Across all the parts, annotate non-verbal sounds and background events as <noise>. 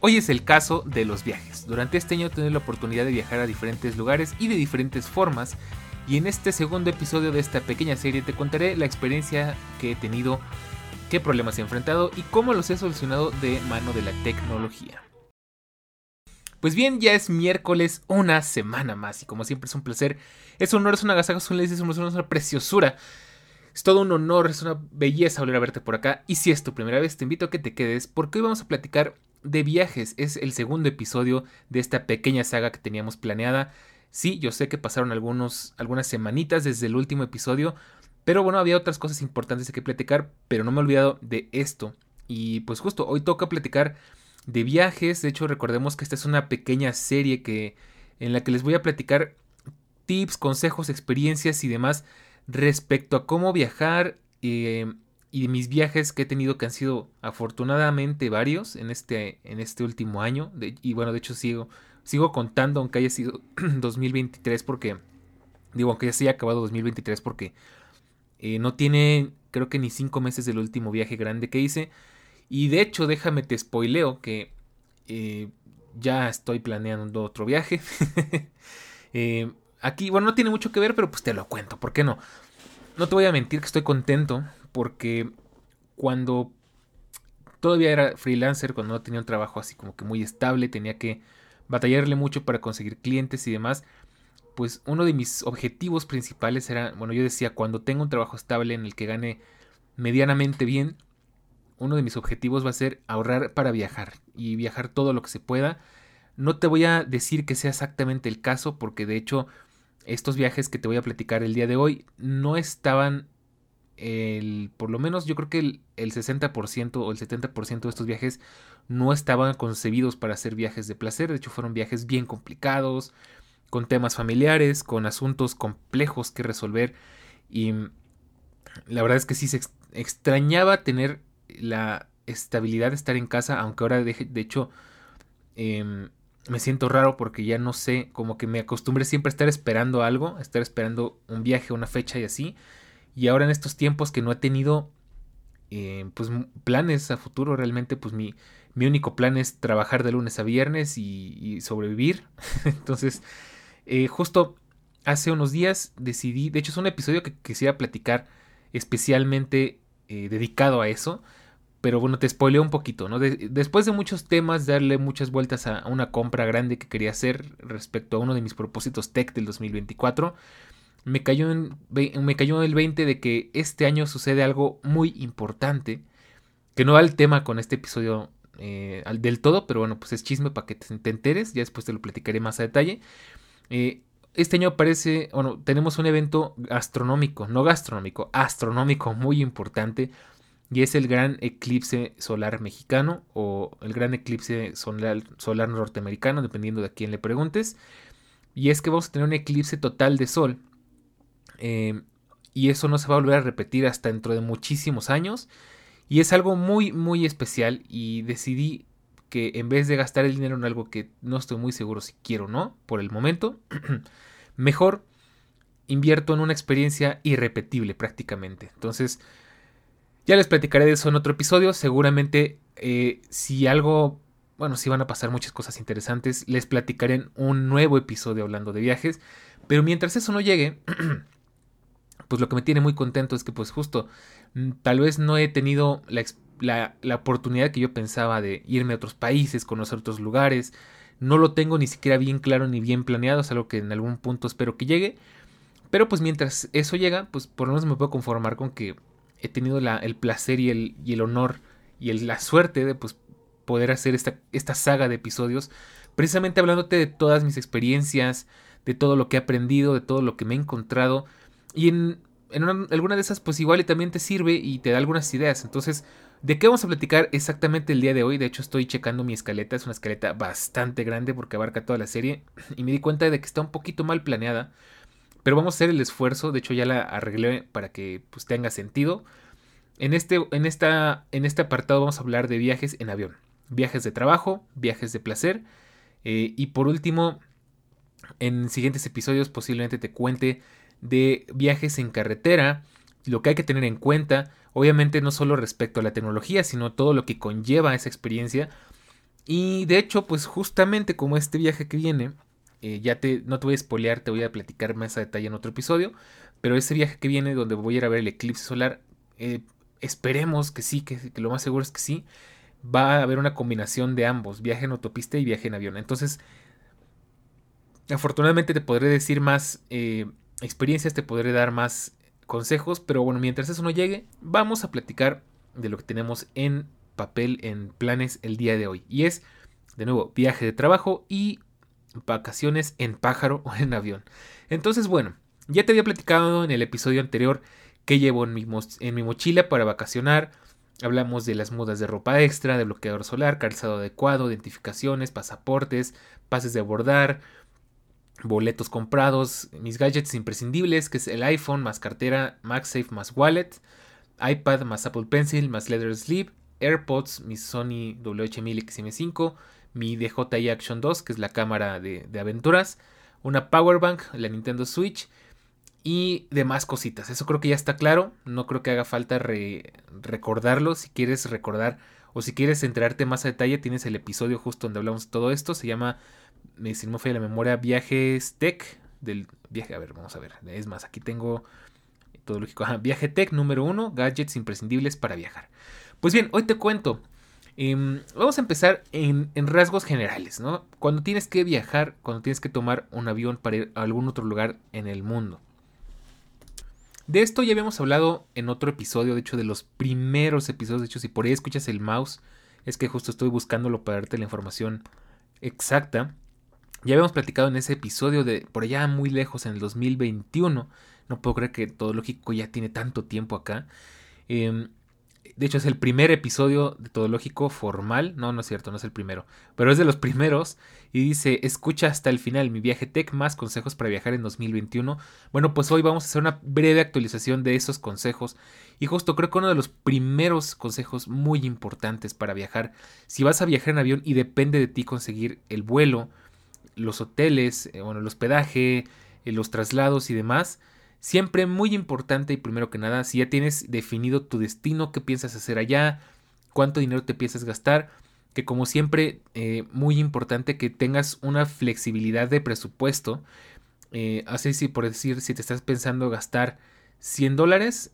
Hoy es el caso de los viajes. Durante este año tenido la oportunidad de viajar a diferentes lugares y de diferentes formas. Y en este segundo episodio de esta pequeña serie te contaré la experiencia que he tenido, qué problemas he enfrentado y cómo los he solucionado de mano de la tecnología. Pues bien, ya es miércoles, una semana más, y como siempre es un placer, es un honor, es una agasajo, es un es una preciosura. Es todo un honor, es una belleza volver a verte por acá. Y si es tu primera vez, te invito a que te quedes, porque hoy vamos a platicar de viajes. Es el segundo episodio de esta pequeña saga que teníamos planeada. Sí, yo sé que pasaron algunos, algunas semanitas desde el último episodio, pero bueno, había otras cosas importantes que platicar, pero no me he olvidado de esto. Y pues justo hoy toca platicar de viajes. De hecho, recordemos que esta es una pequeña serie que en la que les voy a platicar tips, consejos, experiencias y demás respecto a cómo viajar. Eh, y mis viajes que he tenido que han sido afortunadamente varios en este, en este último año. y bueno, de hecho sigo, sigo contando aunque haya sido <clears throat> 2023 porque, digo, aunque ya se haya acabado 2023 porque eh, no tiene creo que ni cinco meses del último viaje grande que hice. Y de hecho, déjame te spoileo que eh, ya estoy planeando otro viaje. <laughs> Eh, aquí, bueno, no tiene mucho que ver, pero pues te lo cuento, ¿por qué no? No te voy a mentir que estoy contento porque cuando todavía era freelancer, cuando no tenía un trabajo así como que muy estable, tenía que batallarle mucho para conseguir clientes y demás, pues uno de mis objetivos principales era, bueno, yo decía, cuando tengo un trabajo estable en el que gane medianamente bien, uno de mis objetivos va a ser ahorrar para viajar y viajar todo lo que se pueda. No te voy a decir que sea exactamente el caso, porque de hecho estos viajes que te voy a platicar el día de hoy no estaban el, por lo menos yo creo que el, 60% o el 70% de estos viajes no estaban concebidos para ser viajes de placer, de hecho fueron viajes bien complicados, con temas familiares, con asuntos complejos que resolver. Y la verdad es que sí se extrañaba tener la estabilidad de estar en casa, aunque ahora de, de hecho em, me siento raro porque ya no sé, como que me acostumbré siempre a estar esperando algo, estar esperando un viaje, una fecha y así. Y ahora en estos tiempos que no he tenido eh, pues planes a futuro, realmente pues mi, mi, único plan es trabajar de lunes a viernes y, sobrevivir. <laughs> Entonces, eh, justo hace unos días decidí, de hecho es un episodio que quisiera platicar especialmente eh, dedicado a eso. Pero bueno, te spoileo un poquito, ¿no? después de muchos temas, darle muchas vueltas a, una compra grande que quería hacer respecto a uno de mis propósitos tech del 2024, me cayó, en, me cayó el 20 de que este año sucede algo muy importante, que no va al tema con este episodio eh, del todo, pero bueno, pues es chisme para que te, enteres, ya después te lo platicaré más a detalle. Eh, este año aparece, bueno, tenemos un evento astronómico, no gastronómico, astronómico muy importante, y es el gran eclipse solar mexicano o el gran eclipse solar, solar norteamericano, dependiendo de quién le preguntes. Y es que vamos a tener un eclipse total de sol eh, y eso no se va a volver a repetir hasta dentro de muchísimos años. Y es algo muy, muy especial. Y decidí que en vez de gastar el dinero en algo que no estoy muy seguro si quiero o no, por el momento, <clears throat> mejor invierto en una experiencia irrepetible prácticamente. Entonces, ya les platicaré de eso en otro episodio. Seguramente, eh, si algo, bueno, si van a pasar muchas cosas interesantes, les platicaré en un nuevo episodio hablando de viajes. Pero mientras eso no llegue, <clears throat> pues lo que me tiene muy contento es que pues justo mm, tal vez no he tenido la la, la, oportunidad que yo pensaba de irme a otros países, conocer otros lugares. No lo tengo ni siquiera bien claro ni bien planeado, es algo que en algún punto espero que llegue. Pero pues mientras eso llega, pues por lo menos me puedo conformar con que he tenido el placer y el, honor y la suerte de pues, poder hacer esta, saga de episodios, precisamente hablándote de todas mis experiencias, de todo lo que he aprendido, de todo lo que me he encontrado. Y en, en alguna de esas, pues igual y también te sirve y te da algunas ideas. Entonces, ¿de qué vamos a platicar exactamente el día de hoy? De hecho, estoy checando mi escaleta. Es una escaleta bastante grande porque abarca toda la serie. Y me di cuenta de que está un poquito mal planeada. Pero vamos a hacer el esfuerzo. De hecho, ya la arreglé para que pues, tenga sentido. En este, en, esta, en este apartado vamos a hablar de viajes en avión. Viajes de trabajo, viajes de placer. Eh, y por último, en siguientes episodios posiblemente te cuente de viajes en carretera, lo que hay que tener en cuenta, obviamente no solo respecto a la tecnología, sino todo lo que conlleva esa experiencia. Y de hecho, pues justamente como este viaje que viene, eh, ya te, no te voy a spoilear, te voy a platicar más a detalle en otro episodio, pero ese viaje que viene donde voy a ir a ver el eclipse solar, eh, esperemos que sí, que, lo más seguro es que sí, va a haber una combinación de ambos, viaje en autopista y viaje en avión. Entonces, afortunadamente te podré decir más eh, experiencias, te podré dar más consejos, pero bueno, mientras eso no llegue, vamos a platicar de lo que tenemos en papel, en planes el día de hoy. Y es, de nuevo, viaje de trabajo y vacaciones en pájaro o en avión. Entonces, bueno, ya te había platicado en el episodio anterior que llevo en mi, mochila para vacacionar. Hablamos de las mudas de ropa extra, de bloqueador solar, calzado adecuado, identificaciones, pasaportes, pases de abordar, boletos comprados, mis gadgets imprescindibles, que es el iPhone más cartera, MagSafe más wallet, iPad más Apple Pencil más Leather Sleeve, AirPods, mi Sony WH-1000 XM5, mi DJI Action 2, que es la cámara de, aventuras, una Power Bank, la Nintendo Switch, y demás cositas. Eso creo que ya está claro. No creo que haga falta recordarlo. Si quieres recordar o si quieres enterarte más a detalle, tienes el episodio justo donde hablamos de todo esto. Se llama, me si no la memoria, Viajes Tech. Del viaje, a ver, vamos a ver. Es más, aquí tengo todo lógico. viaje Tech número uno, gadgets imprescindibles para viajar. Pues bien, hoy te cuento. Em, vamos a empezar en, en, rasgos generales, ¿no? Cuando tienes que viajar, cuando tienes que tomar un avión para ir a algún otro lugar en el mundo. De esto ya habíamos hablado en otro episodio, de hecho de los primeros episodios, de hecho si por ahí escuchas el mouse, es que justo estoy buscándolo para darte la información exacta. Ya habíamos platicado en ese episodio de por allá muy lejos en el 2021. No puedo creer que todo lógico ya tiene tanto tiempo acá. Eh, de hecho, es el primer episodio de Todo Lógico formal. No, no es cierto, no es el primero. Pero es de los primeros. Y dice, escucha hasta el final mi viaje tech más consejos para viajar en 2021. Bueno, pues hoy vamos a hacer una breve actualización de esos consejos. Y justo creo que uno de los primeros consejos muy importantes para viajar. Si vas a viajar en avión y depende de ti conseguir el vuelo, los hoteles, eh, bueno, el hospedaje, eh, los traslados y demás Siempre muy importante y primero que nada, si ya tienes definido tu destino, qué piensas hacer allá, cuánto dinero te piensas gastar, que como siempre, eh, muy importante que tengas una flexibilidad de presupuesto. Eh, así si por decir, si te estás pensando gastar 100 dólares,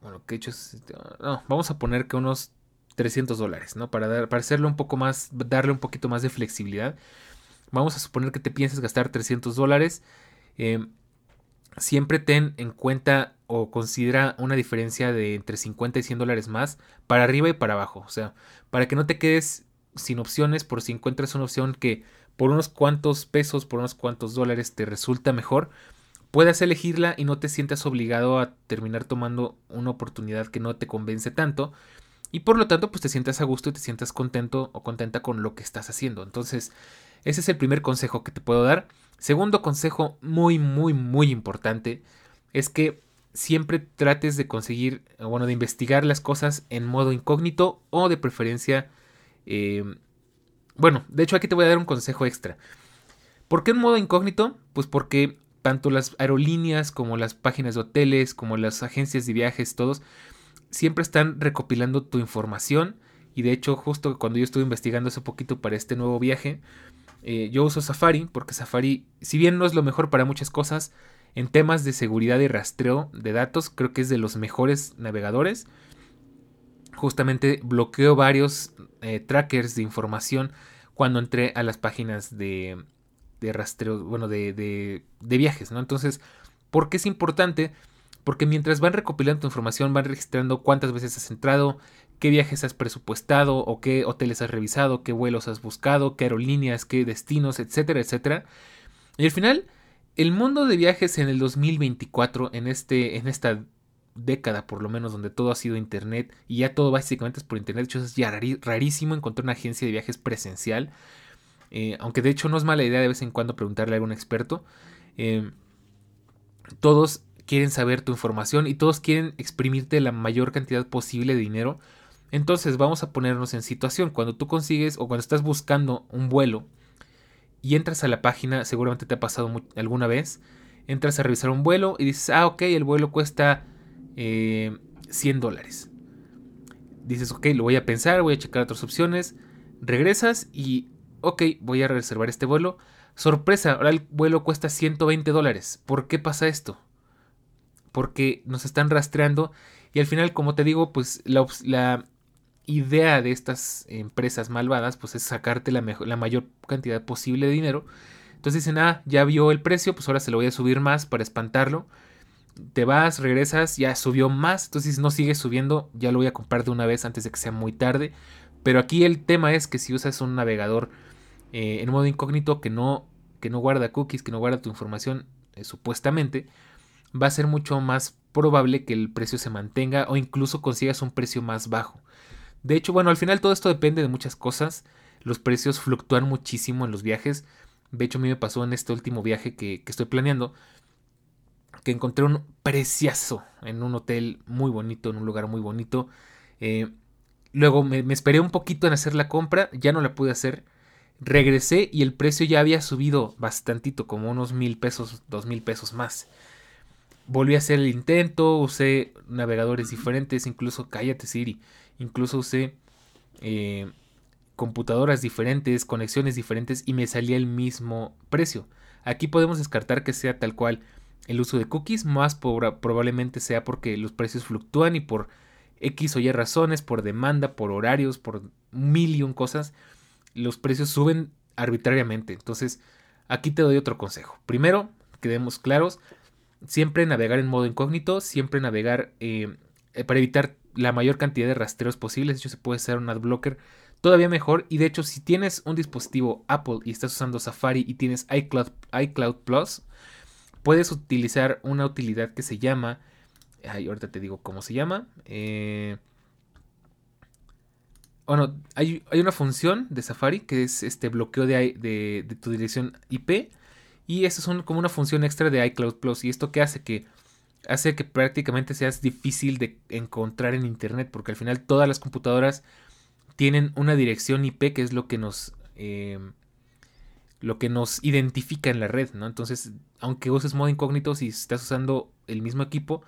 bueno, que hecho no, vamos a poner que unos 300 dólares, ¿no? Para, dar, para un poco más, darle un poquito más de flexibilidad. Vamos a suponer que te piensas gastar 300 dólares. Eh, siempre ten en cuenta o considera una diferencia de entre 50 y 100 dólares más para arriba y para abajo. O sea, para que no te quedes sin opciones por si encuentras una opción que por unos cuantos pesos, por unos cuantos dólares te resulta mejor, puedas elegirla y no te sientas obligado a terminar tomando una oportunidad que no te convence tanto. Y por lo tanto, pues te sientas a gusto y te sientas contento o contenta con lo que estás haciendo. Entonces, ese es el primer consejo que te puedo dar. Segundo consejo muy, muy, muy importante es que siempre trates de conseguir, bueno, de investigar las cosas en modo incógnito o de preferencia... Em, bueno, de hecho aquí te voy a dar un consejo extra. ¿Por qué en modo incógnito? Pues porque tanto las aerolíneas como las páginas de hoteles, como las agencias de viajes, todos, siempre están recopilando tu información. Y de hecho, justo cuando yo estuve investigando hace poquito para este nuevo viaje, eh, yo uso Safari porque Safari, si bien no es lo mejor para muchas cosas, en temas de seguridad y rastreo de datos creo que es de los mejores navegadores. justamente bloqueo varios eh, trackers de información cuando entré a las páginas de, de rastreo, bueno, de, de, de, viajes, ¿no? Entonces, ¿por qué es importante? Porque mientras van recopilando tu información, van registrando cuántas veces has entrado, qué viajes has presupuestado o qué hoteles has revisado, qué vuelos has buscado, qué aerolíneas, qué destinos, etcétera, etcétera. Y al final, el mundo de viajes en el 2024, en, este, en esta década por lo menos donde todo ha sido internet y ya todo básicamente es por internet. De hecho es ya rarísimo encontrar una agencia de viajes presencial. Eh, aunque de hecho no es mala idea de vez en cuando preguntarle a algún experto. Eh, todos quieren saber tu información y todos quieren exprimirte la mayor cantidad posible de dinero. Entonces vamos a ponernos en situación. Cuando tú consigues o cuando estás buscando un vuelo y entras a la página, seguramente te ha pasado alguna vez, entras a revisar un vuelo y dices, ah, ok, el vuelo cuesta 100 eh, dólares. Dices, ok, lo voy a pensar, voy a checar otras opciones. Regresas y, ok, voy a reservar este vuelo. Sorpresa, ahora el vuelo cuesta 120 dólares. ¿Por qué pasa esto? Porque nos están rastreando y al final, como te digo, pues la idea de estas empresas malvadas pues es sacarte la, la mayor cantidad posible de dinero. Entonces dicen, ah, ya vio el precio, pues ahora se lo voy a subir más para espantarlo te vas, regresas, ya subió más, entonces no sigue subiendo, ya lo voy a comprar de una vez antes de que sea muy tarde. Pero aquí el tema es que si usas un navegador eh, en modo incógnito que no, que no guarda cookies, que no guarda tu información eh, supuestamente, va a ser mucho más probable que el precio se mantenga o incluso consigas un precio más bajo. De hecho, bueno, al final todo esto depende de muchas cosas. Los precios fluctúan muchísimo en los viajes. De hecho, a mí me pasó en este último viaje que, que estoy planeando que encontré un precioso en un hotel muy bonito, en un lugar muy bonito. Eh, luego me, esperé un poquito en hacer la compra, ya no la pude hacer. Regresé y el precio ya había subido bastantito, como unos mil pesos, dos mil pesos más. Volví a hacer el intento, usé navegadores diferentes, incluso cállate Siri, incluso usé eh, computadoras diferentes, conexiones diferentes y me salía el mismo precio. Aquí podemos descartar que sea tal cual el uso de cookies, más probablemente sea porque los precios fluctúan y por X o Y razones, por demanda, por horarios, por mil y cosas, los precios suben arbitrariamente. Entonces, aquí te doy otro consejo. Primero, quedemos claros, siempre navegar en modo incógnito, siempre navegar eh, para evitar la mayor cantidad de rastreos posibles. De hecho, se puede hacer un adblocker todavía mejor. Y de hecho, si tienes un dispositivo Apple y estás usando Safari y tienes iCloud, iCloud Plus, puedes utilizar una utilidad que se llama. Ahorita te digo cómo se llama. Eh, bueno, hay, una función de Safari que es este bloqueo de, de, tu dirección IP. Y eso es como una función extra de iCloud Plus. Y esto que hace que hace que prácticamente seas difícil de encontrar en internet. Porque al final todas las computadoras tienen una dirección IP que es lo que nos. Eh, lo que nos identifica en la red, ¿no? Entonces, aunque uses modo incógnito, si estás usando el mismo equipo,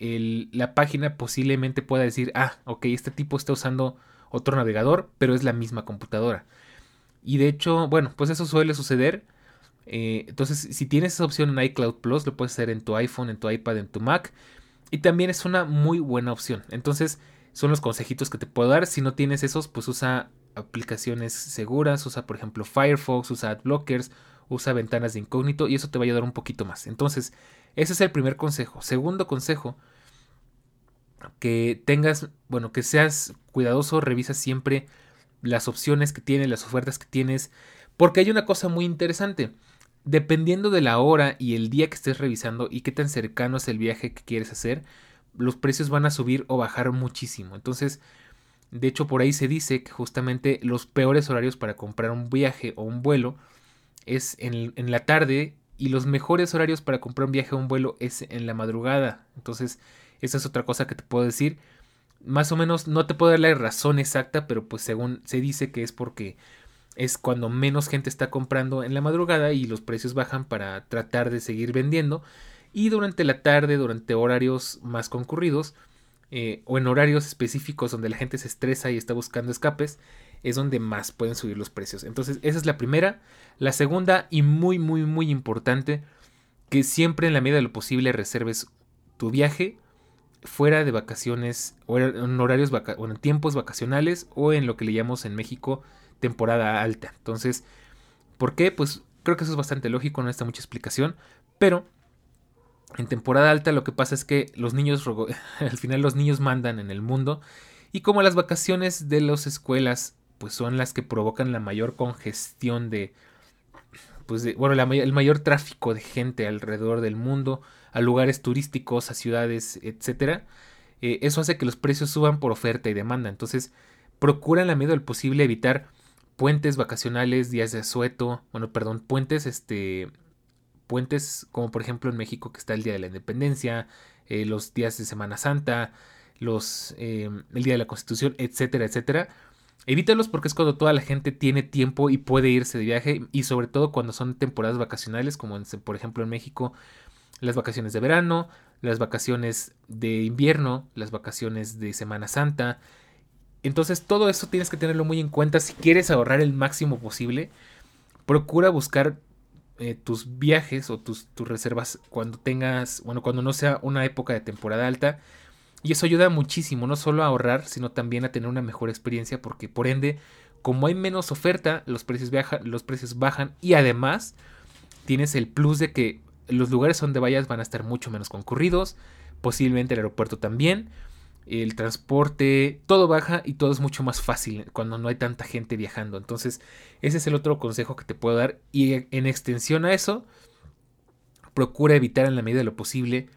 la página posiblemente pueda decir, ah, ok, este tipo está usando otro navegador, pero es la misma computadora. Y de hecho, bueno, pues eso suele suceder. Eh, entonces, si tienes esa opción en iCloud Plus, lo puedes hacer en tu iPhone, en tu iPad, en tu Mac. Y también es una muy buena opción. Entonces, son los consejitos que te puedo dar. Si no tienes esos, pues usa aplicaciones seguras, usa por ejemplo Firefox, usa adblockers, usa ventanas de incógnito y eso te va a ayudar un poquito más. Entonces, ese es el primer consejo. Segundo consejo, que tengas, bueno, que seas cuidadoso, revisa siempre las opciones que tienes, las ofertas que tienes, porque hay una cosa muy interesante. Dependiendo de la hora y el día que estés revisando y qué tan cercano es el viaje que quieres hacer, los precios van a subir o bajar muchísimo. Entonces, de hecho, por ahí se dice que justamente los peores horarios para comprar un viaje o un vuelo es en, la tarde y los mejores horarios para comprar un viaje o un vuelo es en la madrugada. Entonces, esa es otra cosa que te puedo decir. Más o menos, no te puedo dar la razón exacta, pero pues según se dice que es porque es cuando menos gente está comprando en la madrugada y los precios bajan para tratar de seguir vendiendo. Y durante la tarde, durante horarios más concurridos, eh, o en horarios específicos donde la gente se estresa y está buscando escapes, es donde más pueden subir los precios. Entonces, esa es la primera. La segunda, y muy, muy, muy importante, que siempre en la medida de lo posible reserves tu viaje fuera de vacaciones o en horarios o en tiempos vacacionales o en lo que le llamamos en México temporada alta. Entonces, ¿por qué? Pues creo que eso es bastante lógico, no necesita mucha explicación, pero en temporada alta lo que pasa es que los niños, <laughs> al final los niños mandan en el mundo y como las vacaciones de las escuelas pues son las que provocan la mayor congestión de, pues bueno, el mayor tráfico de gente alrededor del mundo, a lugares turísticos, a ciudades, etcétera, eh, eso hace que los precios suban por oferta y demanda. Entonces, procura en la medida del posible evitar puentes vacacionales, días de asueto, bueno, perdón, puentes, este, puentes como por ejemplo en México que está el Día de la Independencia, eh, los días de Semana Santa, los, eh, el Día de la Constitución, etcétera, etcétera. Evítalos porque es cuando toda la gente tiene tiempo y puede irse de viaje y sobre todo cuando son temporadas vacacionales como por ejemplo en México las vacaciones de verano, las vacaciones de invierno, las vacaciones de Semana Santa. Entonces todo eso tienes que tenerlo muy en cuenta si quieres ahorrar el máximo posible. Procura buscar eh, tus viajes o tus, tus reservas cuando tengas, bueno, cuando no sea una época de temporada alta. Y eso ayuda muchísimo, no solo a ahorrar, sino también a tener una mejor experiencia, porque por ende, como hay menos oferta, los precios, los precios bajan y además tienes el plus de que los lugares donde vayas van a estar mucho menos concurridos, posiblemente el aeropuerto también, el transporte, todo baja y todo es mucho más fácil cuando no hay tanta gente viajando. Entonces, ese es el otro consejo que te puedo dar y en extensión a eso, procura evitar en la medida de lo posible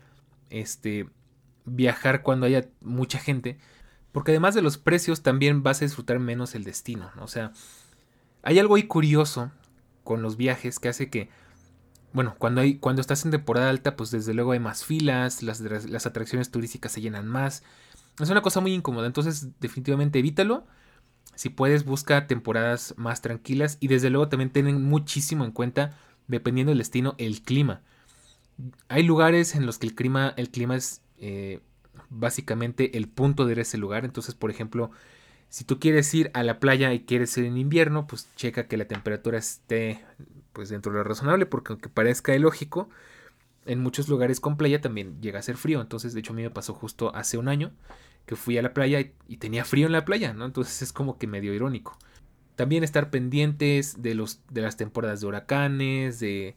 este viajar cuando haya mucha gente, porque además de los precios también vas a disfrutar menos el destino, o sea, hay algo ahí curioso con los viajes que hace que bueno, cuando, hay, cuando estás en temporada alta, pues desde luego hay más filas, las, las atracciones turísticas se llenan más. Es una cosa muy incómoda, entonces definitivamente evítalo. Si puedes, busca temporadas más tranquilas y desde luego también ten muchísimo en cuenta, dependiendo del destino, el clima. Hay lugares en los que el clima, el clima es eh, básicamente el punto de ir a ese lugar. Entonces, por ejemplo, si tú quieres ir a la playa y quieres ir en invierno, pues checa que la temperatura esté pues dentro de lo razonable, porque aunque parezca ilógico, en muchos lugares con playa también llega a ser frío. Entonces, de hecho, a mí me pasó justo hace un año que fui a la playa y, tenía frío en la playa, ¿no? Entonces es como que medio irónico. También estar pendientes de, los, de las temporadas de huracanes, de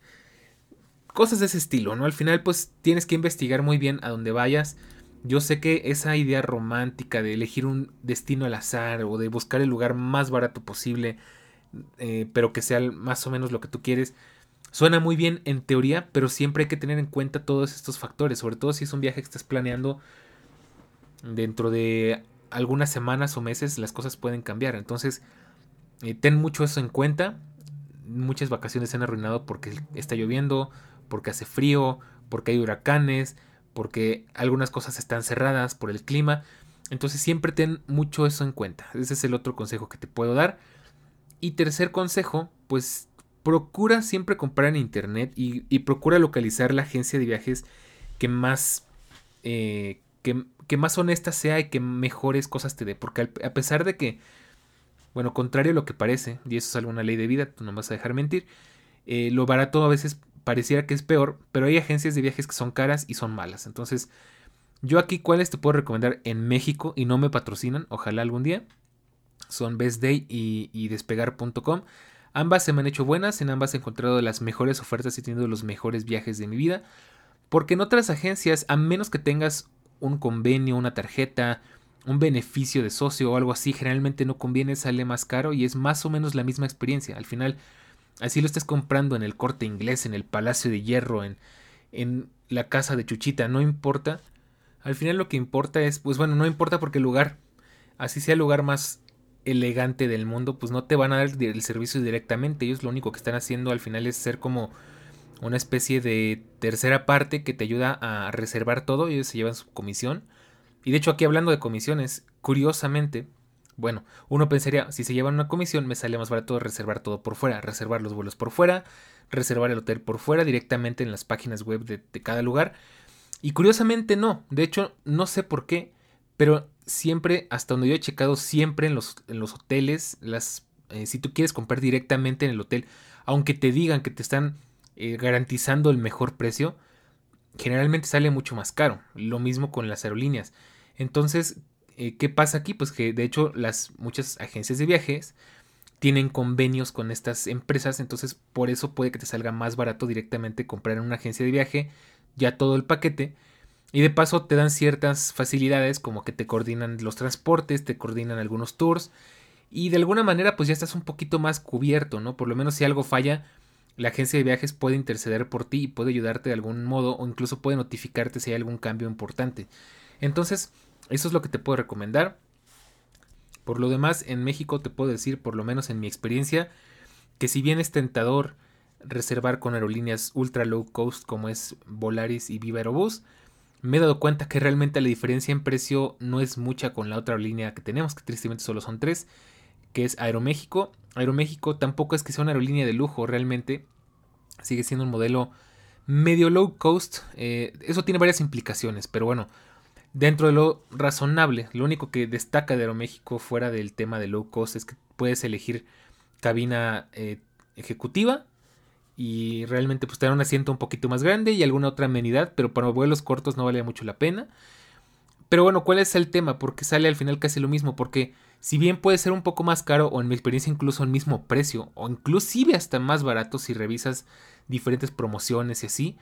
cosas de ese estilo, ¿no? Al final, pues tienes que investigar muy bien a dónde vayas. Yo sé que esa idea romántica de elegir un destino al azar o de buscar el lugar más barato posible eh, pero que sea más o menos lo que tú quieres. Suena muy bien en teoría, pero siempre hay que tener en cuenta todos estos factores, sobre todo si es un viaje que estás planeando dentro de algunas semanas o meses, las cosas pueden cambiar. Entonces, eh, ten mucho eso en cuenta. Muchas vacaciones se han arruinado porque está lloviendo, porque hace frío, porque hay huracanes, porque algunas cosas están cerradas por el clima. Entonces siempre ten mucho eso en cuenta. Ese es el otro consejo que te puedo dar. Y tercer consejo, pues procura siempre comprar en internet y, procura localizar la agencia de viajes que más, eh, que, más honesta sea y que mejores cosas te dé. Porque a pesar de que, bueno, contrario a lo que parece, y eso es alguna ley de vida, tú no vas a dejar mentir, eh, lo barato a veces pareciera que es peor, pero hay agencias de viajes que son caras y son malas. Entonces, yo aquí cuáles te puedo recomendar en México y no me patrocinan, ojalá algún día son Best Day y, despegar.com. Ambas se me han hecho buenas, en ambas he encontrado las mejores ofertas y tenido los mejores viajes de mi vida. Porque en otras agencias, a menos que tengas un convenio, una tarjeta, un beneficio de socio o algo así, generalmente no conviene, sale más caro y es más o menos la misma experiencia. Al final, así lo estés comprando en el corte inglés, en el Palacio de Hierro, en, en la casa de Chuchita, no importa. Al final lo que importa es, pues bueno, no importa porque el lugar, así sea el lugar más elegante del mundo, pues no te van a dar el servicio directamente. Ellos lo único que están haciendo al final es ser como una especie de tercera parte que te ayuda a reservar todo. Ellos se llevan su comisión. Y de hecho aquí hablando de comisiones, curiosamente, bueno, uno pensaría, si se llevan una comisión, me sale más barato reservar todo por fuera, reservar los vuelos por fuera, reservar el hotel por fuera, directamente en las páginas web de, de cada lugar. Y curiosamente no, de hecho no sé por qué, pero siempre, hasta donde yo he checado, siempre en los, en los hoteles, las, eh, si tú quieres comprar directamente en el hotel, aunque te digan que te están eh, garantizando el mejor precio, generalmente sale mucho más caro. Lo mismo con las aerolíneas. Entonces, eh, ¿qué pasa aquí? Pues que de hecho las muchas agencias de viajes tienen convenios con estas empresas, entonces por eso puede que te salga más barato directamente comprar en una agencia de viaje ya todo el paquete y de paso te dan ciertas facilidades como que te coordinan los transportes, te coordinan algunos tours y de alguna manera pues ya estás un poquito más cubierto, ¿no? Por lo menos si algo falla, la agencia de viajes puede interceder por ti y puede ayudarte de algún modo o incluso puede notificarte si hay algún cambio importante. Entonces, eso es lo que te puedo recomendar. Por lo demás, en México te puedo decir, por lo menos en mi experiencia, que si bien es tentador reservar con aerolíneas ultra low cost como es Volaris y Viva Aerobús, me he dado cuenta que realmente la diferencia en precio no es mucha con la otra aerolínea que tenemos, que tristemente solo son tres, que es Aeroméxico. Aeroméxico tampoco es que sea una aerolínea de lujo, realmente sigue siendo un modelo medio low cost. Eh, eso tiene varias implicaciones, pero bueno, dentro de lo razonable, lo único que destaca de Aeroméxico fuera del tema de low cost es que puedes elegir cabina eh, ejecutiva y realmente pues te un asiento un poquito más grande y alguna otra amenidad, pero para vuelos cortos no vale mucho la pena. Pero bueno, ¿cuál es el tema? Porque sale al final casi lo mismo, porque si bien puede ser un poco más caro o en mi experiencia incluso el mismo precio o inclusive hasta más barato si revisas diferentes promociones y así,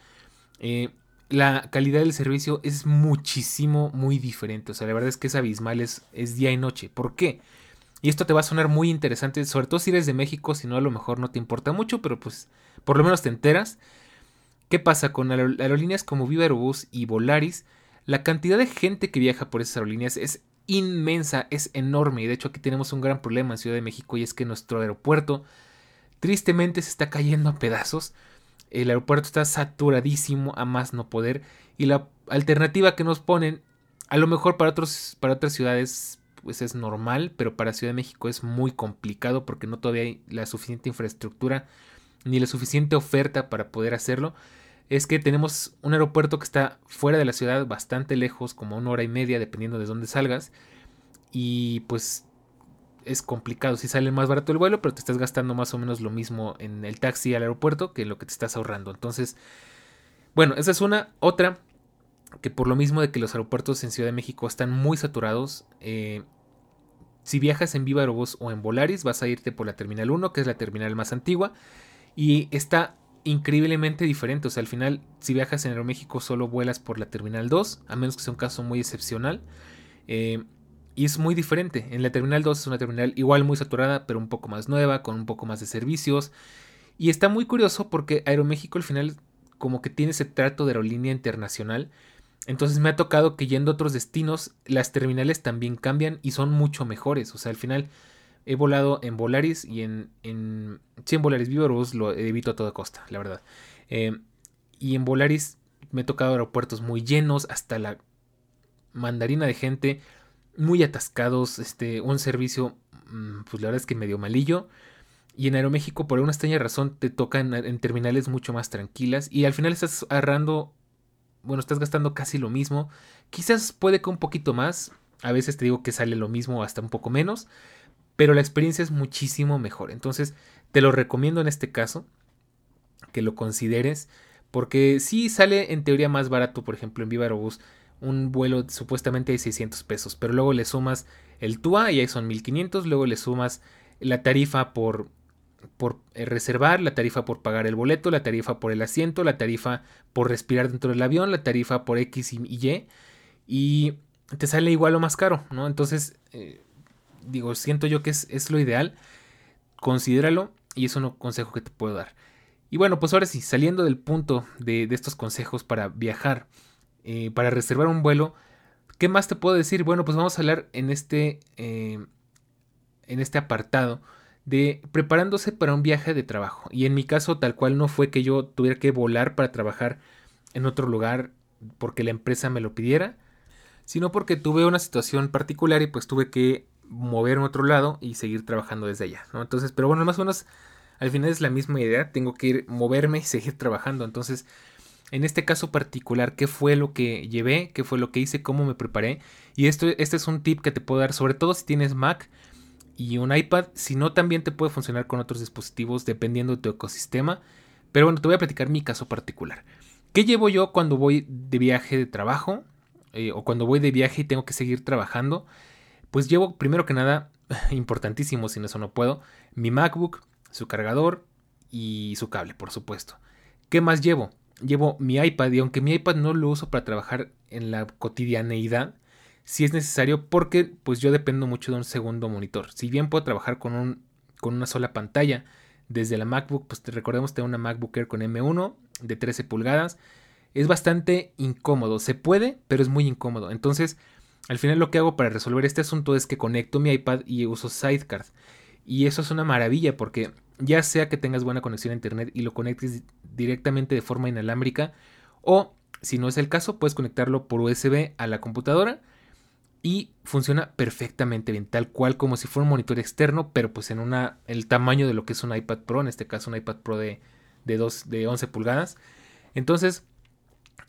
eh, la calidad del servicio es muchísimo, muy diferente. O sea, la verdad es que es abismal, es, es día y noche. ¿Por qué? Y esto te va a sonar muy interesante, sobre todo si eres de México, si no a lo mejor no te importa mucho, pero pues por lo menos te enteras. ¿Qué pasa con aerolíneas como Viva Aerobús y Volaris? La cantidad de gente que viaja por esas aerolíneas es inmensa, es enorme. Y de hecho aquí tenemos un gran problema en Ciudad de México y es que nuestro aeropuerto tristemente se está cayendo a pedazos. El aeropuerto está saturadísimo a más no poder. Y la alternativa que nos ponen, a lo mejor para, otros, para otras ciudades pues es normal, pero para Ciudad de México es muy complicado porque no todavía hay la suficiente infraestructura ni la suficiente oferta para poder hacerlo es que tenemos un aeropuerto que está fuera de la ciudad, bastante lejos, como una hora y media, dependiendo de dónde salgas. Y pues es complicado. Si sale más barato el vuelo, pero te estás gastando más o menos lo mismo en el taxi al aeropuerto que lo que te estás ahorrando. Entonces, bueno, esa es una. Otra, que por lo mismo de que los aeropuertos en Ciudad de México están muy saturados, eh, si viajas en Viva Aerobús o en Volaris, vas a irte por la Terminal 1, que es la terminal más antigua. Y está increíblemente diferente. O sea, al final, si viajas en Aeroméxico, solo vuelas por la Terminal 2, a menos que sea un caso muy excepcional. Eh, y es muy diferente. En la Terminal 2 es una terminal igual muy saturada, pero un poco más nueva, con un poco más de servicios. Y está muy curioso porque Aeroméxico al final como que tiene ese trato de aerolínea internacional. Entonces me ha tocado que yendo a otros destinos, las terminales también cambian y son mucho mejores. O sea, al final he volado en Volaris y en, en sí, en Volaris Viva lo evito a toda costa, la verdad. Eh, y en Volaris me he tocado aeropuertos muy llenos, hasta la mandarina de gente, muy atascados, este, un servicio, mm, pues la verdad es que medio malillo. Y en Aeroméxico, por alguna extraña razón, te tocan en terminales mucho más tranquilas. Y al final estás agarrando, bueno, estás gastando casi lo mismo. Quizás puede que un poquito más. A veces te digo que sale lo mismo, hasta un poco menos pero la experiencia es muchísimo mejor. Entonces, te lo recomiendo en este caso, que lo consideres, porque sí sale en teoría más barato, por ejemplo, en Viva Aerobús, un vuelo supuestamente de 600 pesos, pero luego le sumas el TUA y ahí son 1500, luego le sumas la tarifa por, por eh, reservar, la tarifa por pagar el boleto, la tarifa por el asiento, la tarifa por respirar dentro del avión, la tarifa por X y Y, y te sale igual o más caro, ¿no? Entonces, eh, digo, siento yo que es, lo ideal. Considéralo y es un consejo que te puedo dar. Y bueno, pues ahora sí, saliendo del punto de, estos consejos para viajar, eh, para reservar un vuelo, ¿qué más te puedo decir? Bueno, pues vamos a hablar en este, en este apartado de preparándose para un viaje de trabajo. Y en mi caso, tal cual no fue que yo tuviera que volar para trabajar en otro lugar porque la empresa me lo pidiera, sino porque tuve una situación particular y pues tuve que moverme a otro lado y seguir trabajando desde allá. Entonces, pero bueno, más o menos al final es la misma idea, tengo que ir moverme y <laughs> seguir trabajando. Entonces, en este caso particular, ¿qué fue lo que llevé? ¿Qué fue lo que hice? ¿Cómo me preparé? Y esto, este es un tip que te puedo dar, sobre todo si tienes Mac y un iPad, si no también te puede funcionar con otros dispositivos dependiendo de tu ecosistema. Pero bueno, te voy a platicar mi caso particular. ¿Qué llevo yo cuando voy de viaje de trabajo? Eh, o cuando voy de viaje y tengo que seguir trabajando. Pues llevo, primero que nada, <laughs> importantísimo, sin eso no puedo, mi MacBook, su cargador y su cable, por supuesto. ¿Qué más llevo? Llevo mi iPad y aunque mi iPad no lo uso para trabajar en la cotidianeidad, si es necesario porque pues yo dependo mucho de un segundo monitor. Si bien puedo trabajar con, un, con una sola pantalla desde la MacBook, pues recordemos tener una MacBook Air con M1 de 13 pulgadas, es bastante incómodo. Se puede, pero es muy incómodo. Entonces, al final lo que hago para resolver este asunto es que conecto mi iPad y uso Sidecard. Y eso es una maravilla porque ya sea que tengas buena conexión a internet y lo conectes directamente de forma inalámbrica o si no es el caso puedes conectarlo por USB a la computadora y funciona perfectamente bien, tal cual como si fuera un monitor externo, pero pues en una el tamaño de lo que es un iPad Pro, en este caso un iPad Pro de, de, 2, de 11 pulgadas. Entonces,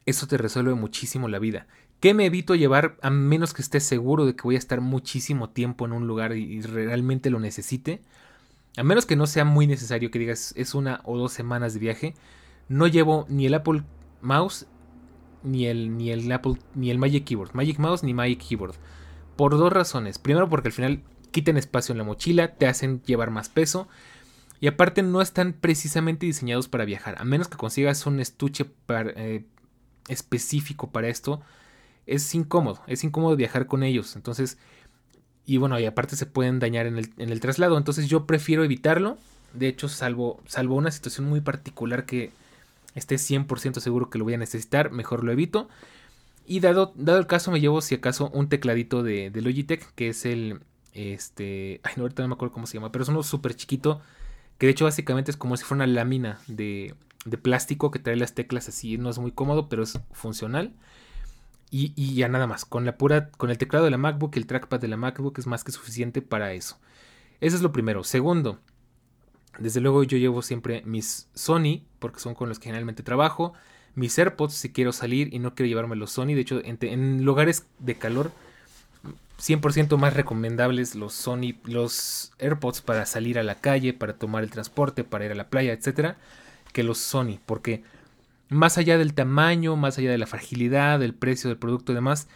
eso te resuelve muchísimo la vida. ¿Qué me evito llevar a menos que esté seguro de que voy a estar muchísimo tiempo en un lugar y, realmente lo necesite? A menos que no sea muy necesario que digas es una o dos semanas de viaje, no llevo ni el Apple Mouse ni el, ni el Apple, ni el Magic Keyboard. Magic Mouse ni Magic Keyboard. Por dos razones. Primero porque al final quitan espacio en la mochila, te hacen llevar más peso. Y aparte no están precisamente diseñados para viajar. A menos que consigas un estuche eh, específico para esto. Es incómodo. Es incómodo viajar con ellos. Entonces... Y bueno, y aparte se pueden dañar en el, en el traslado. Entonces yo prefiero evitarlo. De hecho, salvo, salvo una situación muy particular que esté 100% seguro que lo voy a necesitar, mejor lo evito. Y dado, dado el caso, me llevo si acaso un tecladito de, Logitech, que es el, este, ay, no, ahorita no me acuerdo cómo se llama, pero es uno súper chiquito, que de hecho básicamente es como si fuera una lámina de, plástico que trae las teclas así, no es muy cómodo, pero es funcional. Y, y, ya nada más, con la pura, con el teclado de la MacBook, el trackpad de la MacBook es más que suficiente para eso. Eso es lo primero. Segundo, desde luego yo llevo siempre mis Sony, porque son con los que generalmente trabajo. Mis AirPods si quiero salir y no quiero llevarme los Sony. De hecho, en, lugares de calor, 100% más recomendables los Sony, los AirPods para salir a la calle, para tomar el transporte, para ir a la playa, etcétera, que los Sony. Porque más allá del tamaño, más allá de la fragilidad, del precio del producto y demás,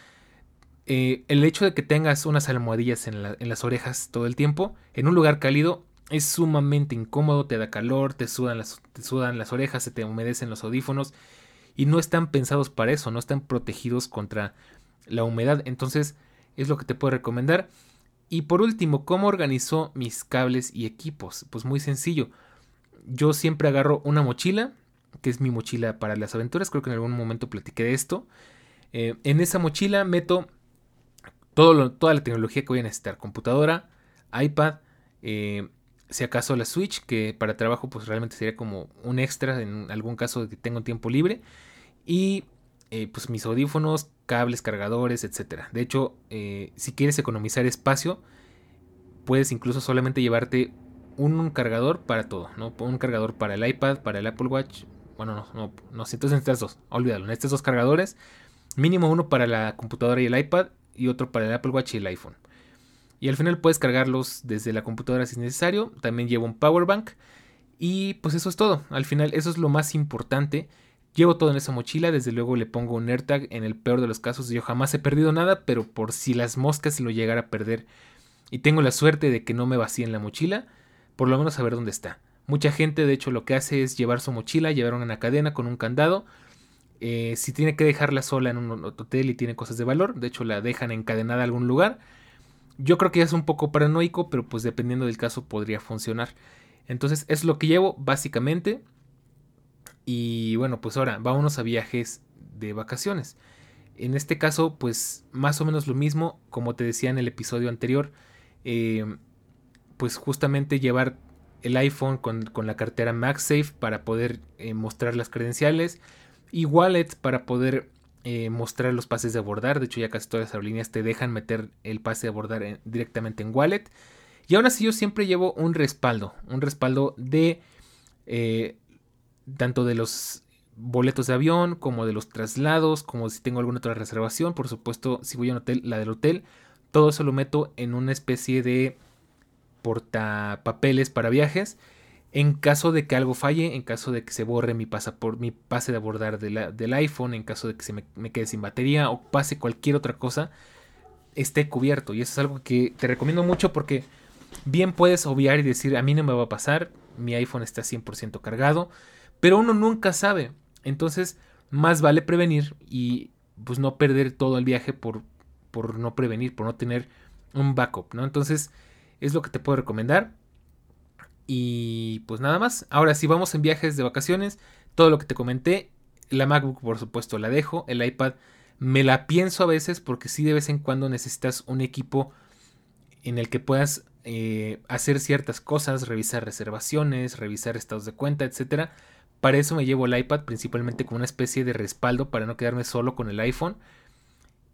eh, el hecho de que tengas unas almohadillas en, en, las orejas todo el tiempo, en un lugar cálido, es sumamente incómodo, te da calor, te sudan, las, te sudan las orejas, se te humedecen los audífonos y no están pensados para eso, no están protegidos contra la humedad. Entonces es lo que te puedo recomendar. Y por último, ¿cómo organizo mis cables y equipos? Pues muy sencillo. Yo siempre agarro una mochila, que es mi mochila para las aventuras, creo que en algún momento platiqué de esto. Eh, en esa mochila meto todo toda la tecnología que voy a necesitar, computadora, iPad, eh, si acaso la Switch, que para trabajo pues realmente sería como un extra en algún caso de que tengo tiempo libre. Y eh, pues mis audífonos, cables, cargadores, etc. De hecho, eh, si quieres economizar espacio, puedes incluso solamente llevarte un, cargador para todo, ¿no? Un cargador para el iPad, para el Apple Watch. Bueno, no, no, no, entonces necesitas dos, olvídalo, estos dos cargadores. Mínimo uno para la computadora y el iPad y otro para el Apple Watch y el iPhone. Y al final puedes cargarlos desde la computadora si es necesario. También llevo un power bank. Y pues eso es todo. Al final eso es lo más importante. Llevo todo en esa mochila. Desde luego le pongo un AirTag. En el peor de los casos yo jamás he perdido nada. Pero por si las moscas lo llegara a perder. Y tengo la suerte de que no me vacíen la mochila. Por lo menos saber dónde está. Mucha gente de hecho lo que hace es llevar su mochila. Llevar una cadena con un candado. Eh, si tiene que dejarla sola en un hotel y tiene cosas de valor. De hecho la dejan encadenada a algún lugar yo creo que ya es un poco paranoico, pero pues dependiendo del caso podría funcionar. Entonces es lo que llevo básicamente. Y bueno, pues ahora vámonos a viajes de vacaciones. En este caso, pues más o menos lo mismo, como te decía en el episodio anterior, eh, pues justamente llevar el iPhone con, la cartera MagSafe para poder eh, mostrar las credenciales y wallet para poder eh, mostrar los pases de abordar. De hecho, ya casi todas las aerolíneas te dejan meter el pase de abordar directamente en wallet. Y aún así yo siempre llevo un respaldo. Un respaldo de eh, tanto de los boletos de avión como de los traslados, como si tengo alguna otra reservación. Por supuesto, si voy a un hotel, la del hotel. Todo eso lo meto en una especie de portapapeles para viajes. En caso de que algo falle, en caso de que se borre mi, pasaporte, mi pase de abordar del iPhone, en caso de que se me, me, quede sin batería o pase cualquier otra cosa, esté cubierto. Y eso es algo que te recomiendo mucho porque bien puedes obviar y decir, a mí no me va a pasar, mi iPhone está 100% cargado, pero uno nunca sabe. Entonces, más vale prevenir y pues no perder todo el viaje por, por no prevenir, por no tener un backup, ¿no? Entonces, es lo que te puedo recomendar. Y pues nada más. Ahora, si vamos en viajes de vacaciones, todo lo que te comenté, la MacBook por supuesto la dejo, el iPad me la pienso a veces porque sí de vez en cuando necesitas un equipo en el que puedas eh, hacer ciertas cosas, revisar reservaciones, revisar estados de cuenta, etc. Para eso me llevo el iPad principalmente como una especie de respaldo para no quedarme solo con el iPhone.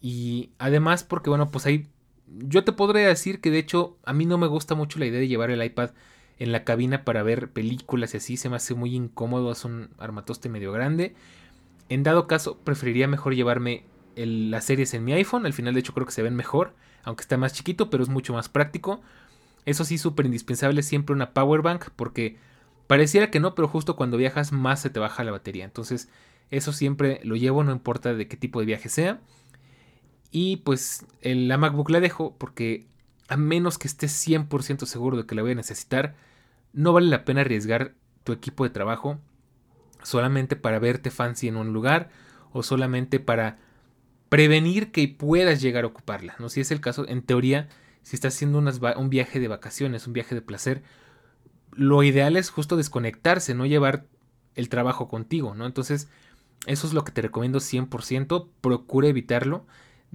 Y además porque bueno, pues ahí yo te podría decir que de hecho a mí no me gusta mucho la idea de llevar el iPad en la cabina para ver películas y así, se me hace muy incómodo, es un armatoste medio grande. En dado caso, preferiría mejor llevarme las series en mi iPhone, al final de hecho creo que se ven mejor, aunque está más chiquito, pero es mucho más práctico. Eso sí, súper indispensable siempre una power bank, porque pareciera que no, pero justo cuando viajas más se te baja la batería. Entonces, eso siempre lo llevo, no importa de qué tipo de viaje sea. Y pues la MacBook la dejo porque a menos que estés 100% seguro de que la voy a necesitar, no vale la pena arriesgar tu equipo de trabajo solamente para verte fancy en un lugar o solamente para prevenir que puedas llegar a ocuparla. ¿no? Si es el caso, en teoría, si estás haciendo un viaje de vacaciones, un viaje de placer, lo ideal es justo desconectarse, no llevar el trabajo contigo, ¿no? Entonces, eso es lo que te recomiendo 100%, procura evitarlo.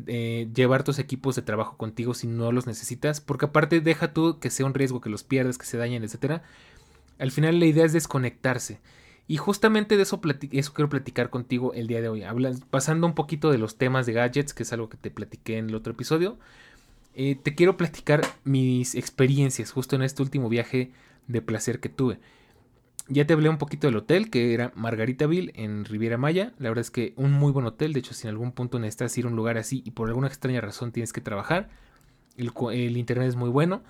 Eh, llevar tus equipos de trabajo contigo si no los necesitas, porque aparte deja tú que sea un riesgo que los pierdas, que se dañen, etcétera. Al final la idea es desconectarse. Y justamente de eso, eso quiero platicar contigo el día de hoy. pasando un poquito de los temas de gadgets, que es algo que te platiqué en el otro episodio. Eh, te quiero platicar mis experiencias justo en este último viaje de placer que tuve. Ya te hablé un poquito del hotel, que era Margaritaville en Riviera Maya. La verdad es que un muy buen hotel. De hecho, si en algún punto necesitas ir a un lugar así y por alguna extraña razón tienes que trabajar, el, el internet es muy bueno.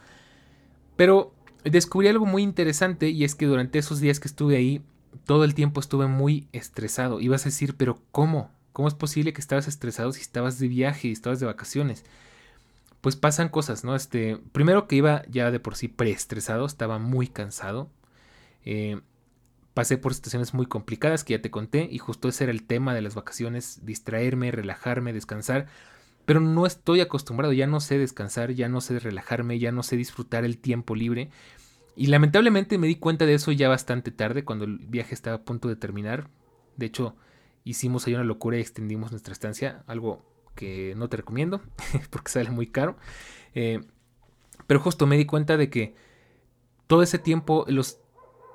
Pero descubrí algo muy interesante y es que durante esos días que estuve ahí todo el tiempo estuve muy estresado. Ibas a decir, pero ¿cómo? ¿Cómo es posible que estabas estresado si estabas de viaje y estabas de vacaciones? Pues pasan cosas, ¿no? Este, primero que iba ya de por sí preestresado, estaba muy cansado. Eh, pasé por situaciones muy complicadas que ya te conté y justo ese era el tema de las vacaciones, distraerme, relajarme, descansar. Pero no estoy acostumbrado, ya no sé descansar, ya no sé relajarme, ya no sé disfrutar el tiempo libre. Y lamentablemente me di cuenta de eso ya bastante tarde, cuando el viaje estaba a punto de terminar. De hecho, hicimos ahí una locura y extendimos nuestra estancia, algo que no te recomiendo, <laughs> porque sale muy caro. Eh, pero justo me di cuenta de que todo ese tiempo, los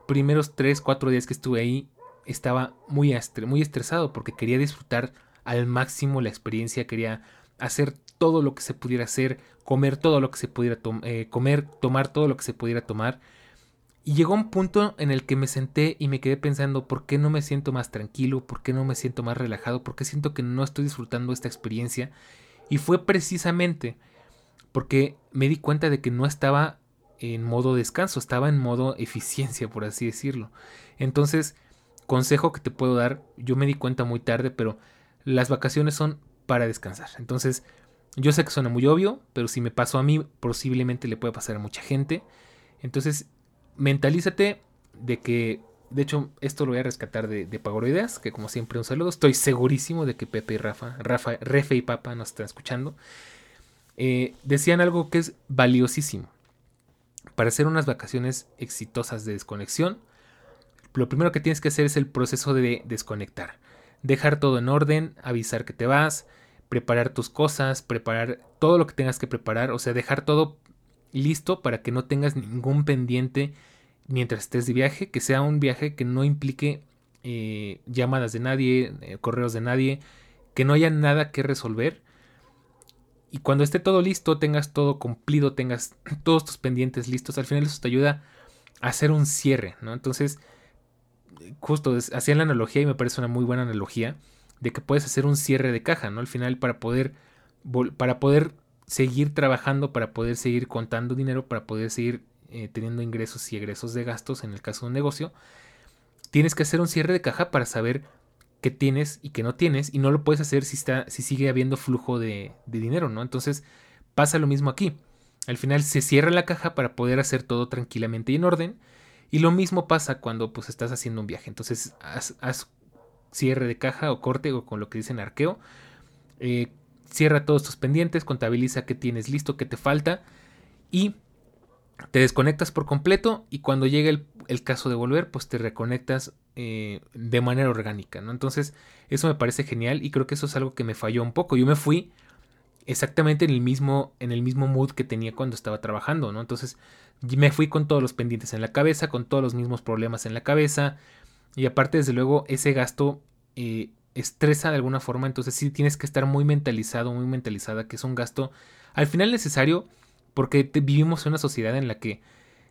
primeros 3, 4 días que estuve ahí, estaba muy, muy estresado porque quería disfrutar al máximo la experiencia, quería hacer todo lo que se pudiera hacer, comer todo lo que se pudiera eh, comer, tomar todo lo que se pudiera tomar. Y llegó un punto en el que me senté y me quedé pensando, ¿por qué no me siento más tranquilo? ¿Por qué no me siento más relajado? ¿Por qué siento que no estoy disfrutando esta experiencia? Y fue precisamente porque me di cuenta de que no estaba en modo descanso, estaba en modo eficiencia, por así decirlo. Entonces, consejo que te puedo dar, yo me di cuenta muy tarde, pero las vacaciones son para descansar. Entonces, yo sé que suena muy obvio, pero si me pasó a mí, posiblemente le puede pasar a mucha gente. Entonces, mentalízate de que, de hecho, esto lo voy a rescatar de, de Pagoroideas, que como siempre un saludo. Estoy segurísimo de que Pepe y Rafa, Rafa, Refe y Papa nos están escuchando. Eh, decían algo que es valiosísimo. Para hacer unas vacaciones exitosas de desconexión, lo primero que tienes que hacer es el proceso de desconectar dejar todo en orden, avisar que te vas, preparar tus cosas, preparar todo lo que tengas que preparar, o sea, dejar todo listo para que no tengas ningún pendiente mientras estés de viaje, que sea un viaje que no implique eh, llamadas de nadie, eh, correos de nadie, que no haya nada que resolver. Y cuando esté todo listo, tengas todo cumplido, tengas <clears throat> todos tus pendientes listos, al final eso te ayuda a hacer un cierre, ¿no? Entonces, justo hacía la analogía y me parece una muy buena analogía de que puedes hacer un cierre de caja, ¿no? Al final para poder para poder seguir trabajando, para poder seguir contando dinero, para poder seguir eh, teniendo ingresos y egresos de gastos en el caso de un negocio, tienes que hacer un cierre de caja para saber qué tienes y qué no tienes y no lo puedes hacer si, está, si sigue habiendo flujo de, dinero, ¿no? Entonces pasa lo mismo aquí. Al final se cierra la caja para poder hacer todo tranquilamente y en orden. Y lo mismo pasa cuando pues estás haciendo un viaje. Entonces haz, cierre de caja o corte o con lo que dicen arqueo. Eh, cierra todos tus pendientes, contabiliza qué tienes listo, qué te falta y te desconectas por completo y cuando llegue el, caso de volver, pues te reconectas eh, de manera orgánica, ¿no? Entonces, eso me parece genial y creo que eso es algo que me falló un poco. Yo me fui exactamente en el mismo, en el mismo mood que tenía cuando estaba trabajando, ¿no? Entonces, me fui con todos los pendientes en la cabeza, con todos los mismos problemas en la cabeza y aparte, desde luego, ese gasto eh, estresa de alguna forma, entonces sí tienes que estar muy mentalizado, muy mentalizada, que es un gasto al final necesario porque vivimos en una sociedad en la que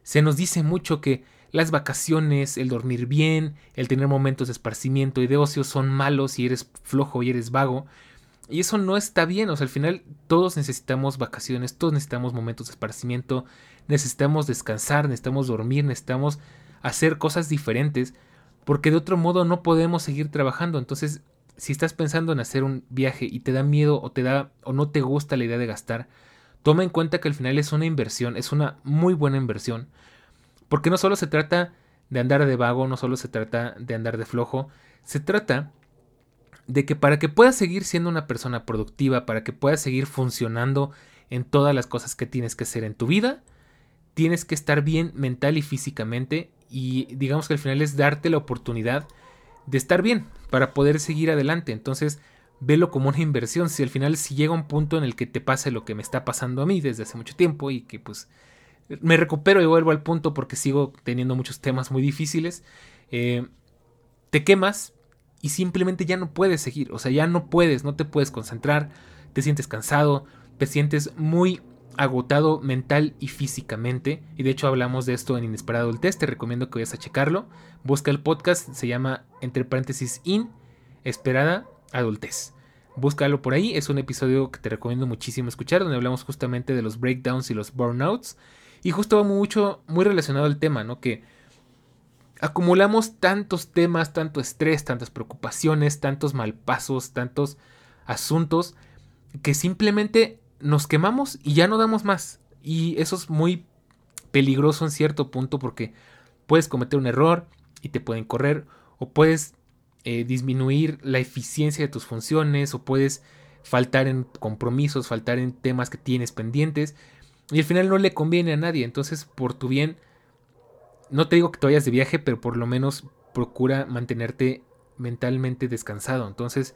se nos dice mucho que las vacaciones, el dormir bien, el tener momentos de esparcimiento y de ocio son malos y eres flojo y eres vago. Y eso no está bien, o sea, al final todos necesitamos vacaciones, todos necesitamos momentos de esparcimiento, necesitamos descansar, necesitamos dormir, necesitamos hacer cosas diferentes, porque de otro modo no podemos seguir trabajando. Entonces, si estás pensando en hacer un viaje y te da miedo o te da o no te gusta la idea de gastar, toma en cuenta que al final es una inversión, es una muy buena inversión, porque no solo se trata de andar de vago, no solo se trata de andar de flojo, se trata de que para que puedas seguir siendo una persona productiva, para que puedas seguir funcionando en todas las cosas que tienes que hacer en tu vida, tienes que estar bien mental y físicamente y digamos que al final es darte la oportunidad de estar bien para poder seguir adelante. Entonces, velo como una inversión. Si al final si llega un punto en el que te pase lo que me está pasando a mí desde hace mucho tiempo y que pues me recupero y vuelvo al punto porque sigo teniendo muchos temas muy difíciles, eh, te quemas y simplemente ya no puedes seguir. O sea, ya no puedes, no te puedes concentrar, te sientes cansado, te sientes muy agotado mental y físicamente. Y de hecho hablamos de esto en Inesperado el Test, te recomiendo que vayas a checarlo. Busca el podcast, se llama entre paréntesis in, esperada adultez. Búscalo por ahí, es un episodio que te recomiendo muchísimo escuchar, donde hablamos justamente de los breakdowns y los burnouts. Y justo va mucho, muy relacionado al tema, ¿no? Que acumulamos tantos temas, tanto estrés, tantas preocupaciones, tantos malpasos, tantos asuntos, que simplemente nos quemamos y ya no damos más. Y eso es muy peligroso en cierto punto porque puedes cometer un error y te pueden correr o puedes eh, disminuir la eficiencia de tus funciones o puedes faltar en compromisos, faltar en temas que tienes pendientes y al final no le conviene a nadie. Entonces, por tu bien, no te digo que te vayas de viaje, pero por lo menos procura mantenerte mentalmente descansado. Entonces,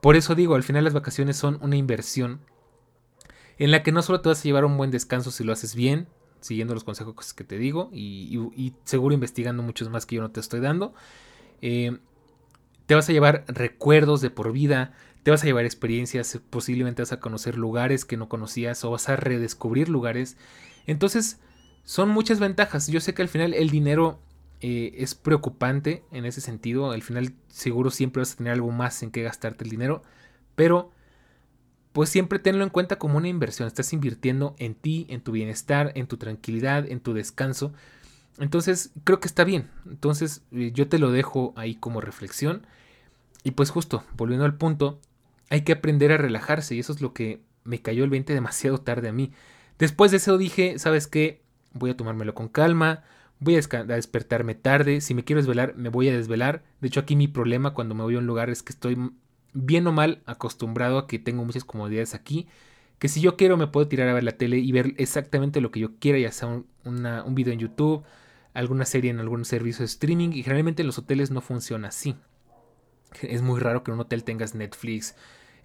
por eso digo, al final las vacaciones son una inversión en la que no solo te vas a llevar un buen descanso si lo haces bien, siguiendo los consejos que te digo y, seguro investigando muchos más que yo no te estoy dando, eh, te vas a llevar recuerdos de por vida, te vas a llevar experiencias, posiblemente vas a conocer lugares que no conocías o vas a redescubrir lugares. Entonces, son muchas ventajas. Yo sé que al final el dinero eh, es preocupante en ese sentido. Al final seguro siempre vas a tener algo más en que gastarte el dinero. Pero pues siempre tenlo en cuenta como una inversión. Estás invirtiendo en ti, en tu bienestar, en tu tranquilidad, en tu descanso. Entonces, creo que está bien. Entonces, eh, yo te lo dejo ahí como reflexión. Y pues justo, volviendo al punto, hay que aprender a relajarse y eso es lo que me cayó el 20 demasiado tarde a mí. Después de eso dije, ¿sabes qué? Voy a tomármelo con calma, voy a, despertarme tarde, si me quiero desvelar, me voy a desvelar. De hecho, aquí mi problema cuando me voy a un lugar es que estoy bien o mal acostumbrado a que tengo muchas comodidades aquí, que si yo quiero me puedo tirar a ver la tele y ver exactamente lo que yo quiera, ya sea un, un video en YouTube, alguna serie en algún servicio de streaming, y generalmente en los hoteles no funciona así. Es muy raro que en un hotel tengas Netflix,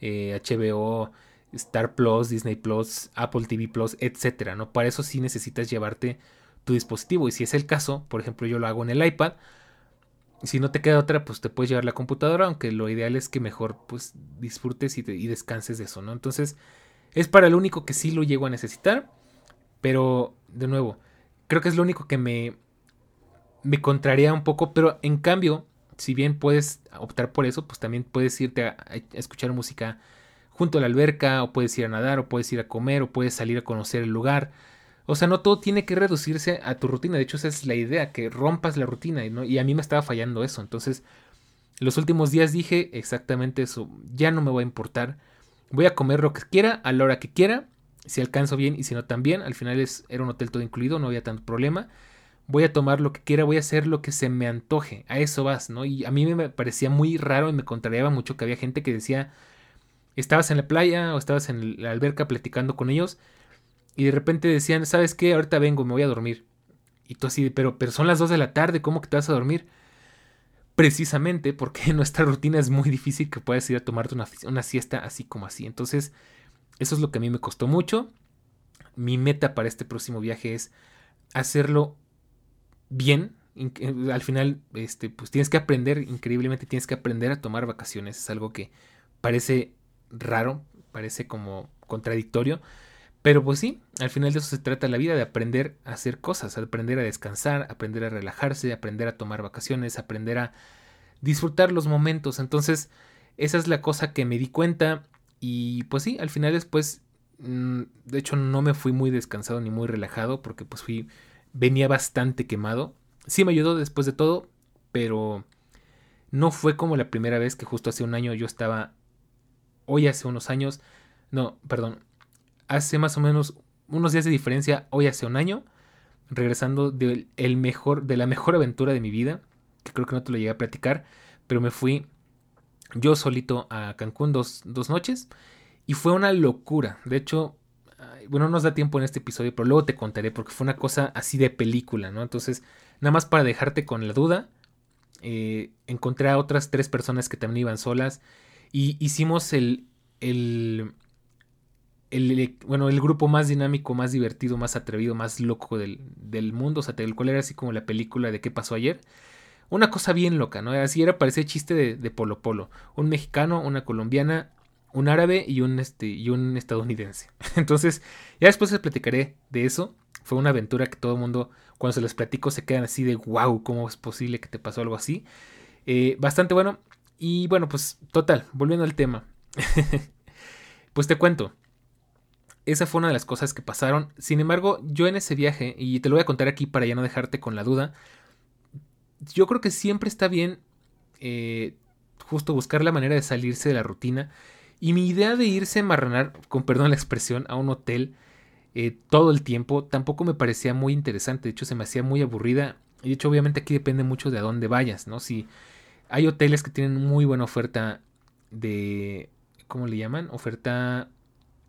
HBO, eh, Star Plus, Disney Plus, Apple TV Plus, etcétera, ¿no? Para eso sí necesitas llevarte tu dispositivo. Y si es el caso, por ejemplo, yo lo hago en el iPad. Si no te queda otra, pues te puedes llevar la computadora, aunque lo ideal es que mejor pues disfrutes y, descanses de eso, ¿no? Entonces, es para lo único que sí lo llego a necesitar. Pero, de nuevo, creo que es lo único que me, me contraría un poco. Pero en cambio, si bien puedes optar por eso, pues también puedes irte a, escuchar música junto a la alberca, o puedes ir a nadar, o puedes ir a comer, o puedes salir a conocer el lugar, O sea, no todo tiene que reducirse a tu rutina. De hecho, esa es la idea, que rompas la rutina. ¿no? Y a mí me estaba fallando eso. Entonces, los últimos días dije exactamente eso. Ya no me va a importar. Voy a comer lo que quiera, a la hora que quiera. Si alcanzo bien y si no también. Al final es, era un hotel todo incluido, no había tanto problema. Voy a tomar lo que quiera, voy a hacer lo que se me antoje. A eso vas, ¿no? Y a mí me parecía muy raro y me contrariaba mucho que había gente que decía, estabas en la playa o estabas en la alberca platicando con ellos y de repente decían, ¿sabes qué? Ahorita vengo, me voy a dormir. Y tú así, pero, pero son las 2 de la tarde, ¿cómo que te vas a dormir? Precisamente porque <laughs> nuestra rutina es muy difícil que puedas ir a tomarte una, una siesta así como así. Entonces, eso es lo que a mí me costó mucho. Mi meta para este próximo viaje es hacerlo bien. Eh, al final, este, pues tienes que aprender, increíblemente tienes que aprender a tomar vacaciones. Es algo que parece raro, parece como contradictorio, pero pues sí, al final de eso se trata la vida, de aprender a hacer cosas, aprender a descansar, aprender a relajarse, aprender a tomar vacaciones, aprender a disfrutar los momentos. Entonces, esa es la cosa que me di cuenta y pues sí, al final después, mm, de hecho no me fui muy descansado ni muy relajado porque pues fui, venía bastante quemado. Sí me ayudó después de todo, pero no fue como la primera vez que justo hace un año yo estaba, hoy hace unos años, no, perdón, hace más o menos unos días de diferencia, hoy hace un año, regresando de, mejor, de la mejor aventura de mi vida, que creo que no te lo llegué a platicar, pero me fui yo solito a Cancún dos, dos noches y fue una locura. De hecho, bueno, no nos da tiempo en este episodio, pero luego te contaré porque fue una cosa así de película, ¿no? Entonces, nada más para dejarte con la duda, eh, encontré a otras tres personas que también iban solas y hicimos el, el, el, bueno, el grupo más dinámico, más divertido, más atrevido, más loco del, del mundo. O sea, el cual era así como la película de qué pasó ayer. Una cosa bien loca, ¿no? Así era, parecía chiste de, de Polo Polo. Un mexicano, una colombiana, un árabe y un, este, y un estadounidense. <laughs> Entonces, ya después les platicaré de eso. Fue una aventura que todo el mundo, cuando se les platico, se quedan así de wow, ¿cómo es posible que te pasó algo así? Eh, bastante bueno. Y bueno, pues total, volviendo al tema. <laughs> pues te cuento esa fue una de las cosas que pasaron. Sin embargo, yo en ese viaje, y te lo voy a contar aquí para ya no dejarte con la duda, yo creo que siempre está bien eh, justo buscar la manera de salirse de la rutina. Y mi idea de irse a marranar, con perdón la expresión, a un hotel eh, todo el tiempo tampoco me parecía muy interesante. De hecho, se me hacía muy aburrida. Y de hecho, obviamente aquí depende mucho de a dónde vayas, ¿no? Si hay hoteles que tienen muy buena oferta de... ¿Cómo le llaman? Oferta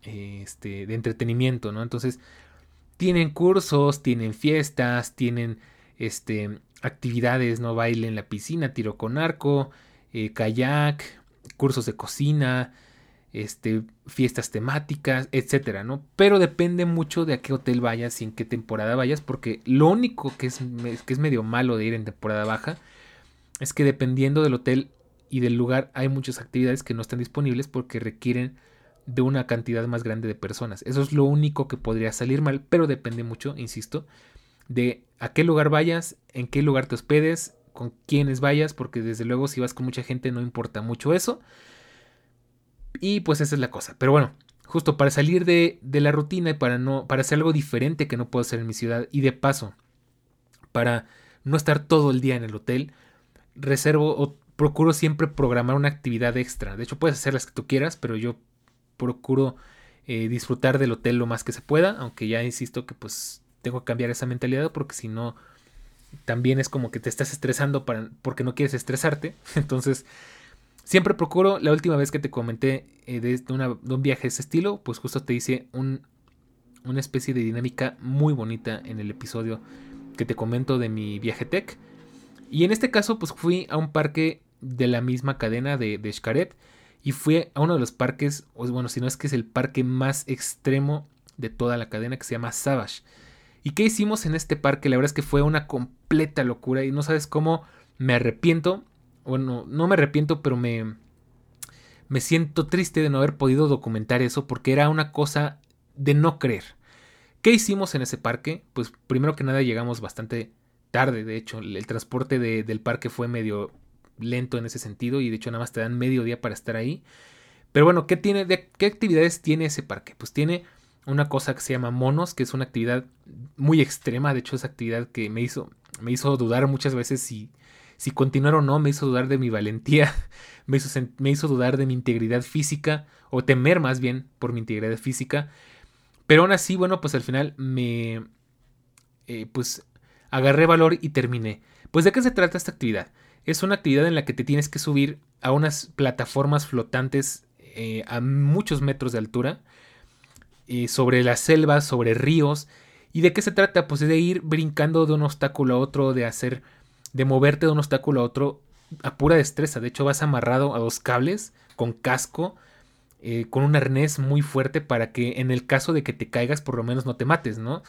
este, de entretenimiento, ¿no? Entonces, tienen cursos, tienen fiestas, tienen este, actividades, ¿no? Baile en la piscina, tiro con arco, eh, kayak, cursos de cocina, este, fiestas temáticas, etcétera, ¿no? Pero depende mucho de a qué hotel vayas y en qué temporada vayas, porque lo único que es, que es medio malo de ir en temporada baja es que dependiendo del hotel y del lugar hay muchas actividades que no están disponibles porque requieren de una cantidad más grande de personas. Eso es lo único que podría salir mal, pero depende mucho, insisto, de a qué lugar vayas, en qué lugar te hospedes, con quiénes vayas, porque desde luego si vas con mucha gente no importa mucho eso. Y pues esa es la cosa. Pero bueno, justo para salir de, de la rutina y para, no, para hacer algo diferente que no puedo hacer en mi ciudad y de paso, para no estar todo el día en el hotel, reservo o procuro siempre programar una actividad extra. De hecho, puedes hacer las que tú quieras, pero yo procuro eh, disfrutar del hotel lo más que se pueda, aunque ya insisto que pues tengo que cambiar esa mentalidad porque si no también es como que te estás estresando para, porque no quieres estresarte. <laughs> Entonces, siempre procuro, la última vez que te comenté eh, de, un viaje de ese estilo, pues justo te hice un, una especie de dinámica muy bonita en el episodio que te comento de mi viaje tech. Y en este caso, pues fui a un parque de la misma cadena de, de y fue a uno de los parques, bueno, si no es que es el parque más extremo de toda la cadena que se llama Savage. ¿Y qué hicimos en este parque? La verdad es que fue una completa locura y no sabes cómo me arrepiento. Bueno, no me arrepiento, pero me, me siento triste de no haber podido documentar eso porque era una cosa de no creer. ¿Qué hicimos en ese parque? Pues primero que nada llegamos bastante tarde, de hecho, el, transporte del parque fue medio lento en ese sentido y de hecho nada más te dan medio día para estar ahí. Pero bueno, ¿qué, tiene, de, ¿qué actividades tiene ese parque? Pues tiene una cosa que se llama monos, que es una actividad muy extrema. De hecho, es actividad que me hizo, me hizo dudar muchas veces si, si continuar o no. Me hizo dudar de mi valentía, <laughs> me hizo, me hizo dudar de mi integridad física, o temer más bien por mi integridad física. Pero aún así, bueno, pues al final me... Eh, pues agarré valor y terminé. Pues de qué se trata esta actividad? Es una actividad en la que te tienes que subir a unas plataformas flotantes eh, a muchos metros de altura, eh, sobre las selvas, sobre ríos. ¿Y de qué se trata? Pues de ir brincando de un obstáculo a otro, de hacer, de moverte de un obstáculo a otro a pura destreza. De hecho, vas amarrado a dos cables con casco, eh, con un arnés muy fuerte para que en el caso de que te caigas, por lo menos no te mates, ¿no?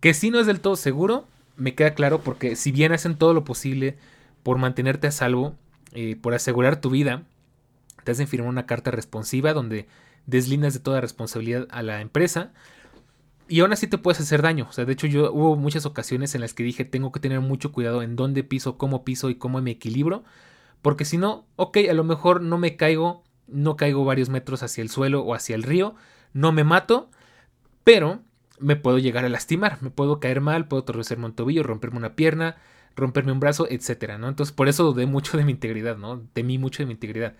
Que si no es del todo seguro, me queda claro porque si bien hacen todo lo posible por mantenerte a salvo, eh, por asegurar tu vida, te hacen firmar una carta responsiva donde deslindas de toda responsabilidad a la empresa. Y aún así te puedes hacer daño. O sea, de hecho, yo hubo muchas ocasiones en las que dije tengo que tener mucho cuidado en dónde piso, cómo piso y cómo me equilibro. Porque si no, ok, a lo mejor no me caigo, no caigo varios metros hacia el suelo o hacia el río, no me mato, pero me puedo llegar a lastimar, me puedo caer mal, puedo torcerme un tobillo, romperme una pierna, romperme un brazo, etcétera, ¿no? Entonces, por eso dudé mucho de mi integridad, ¿no? Temí mucho de mi integridad.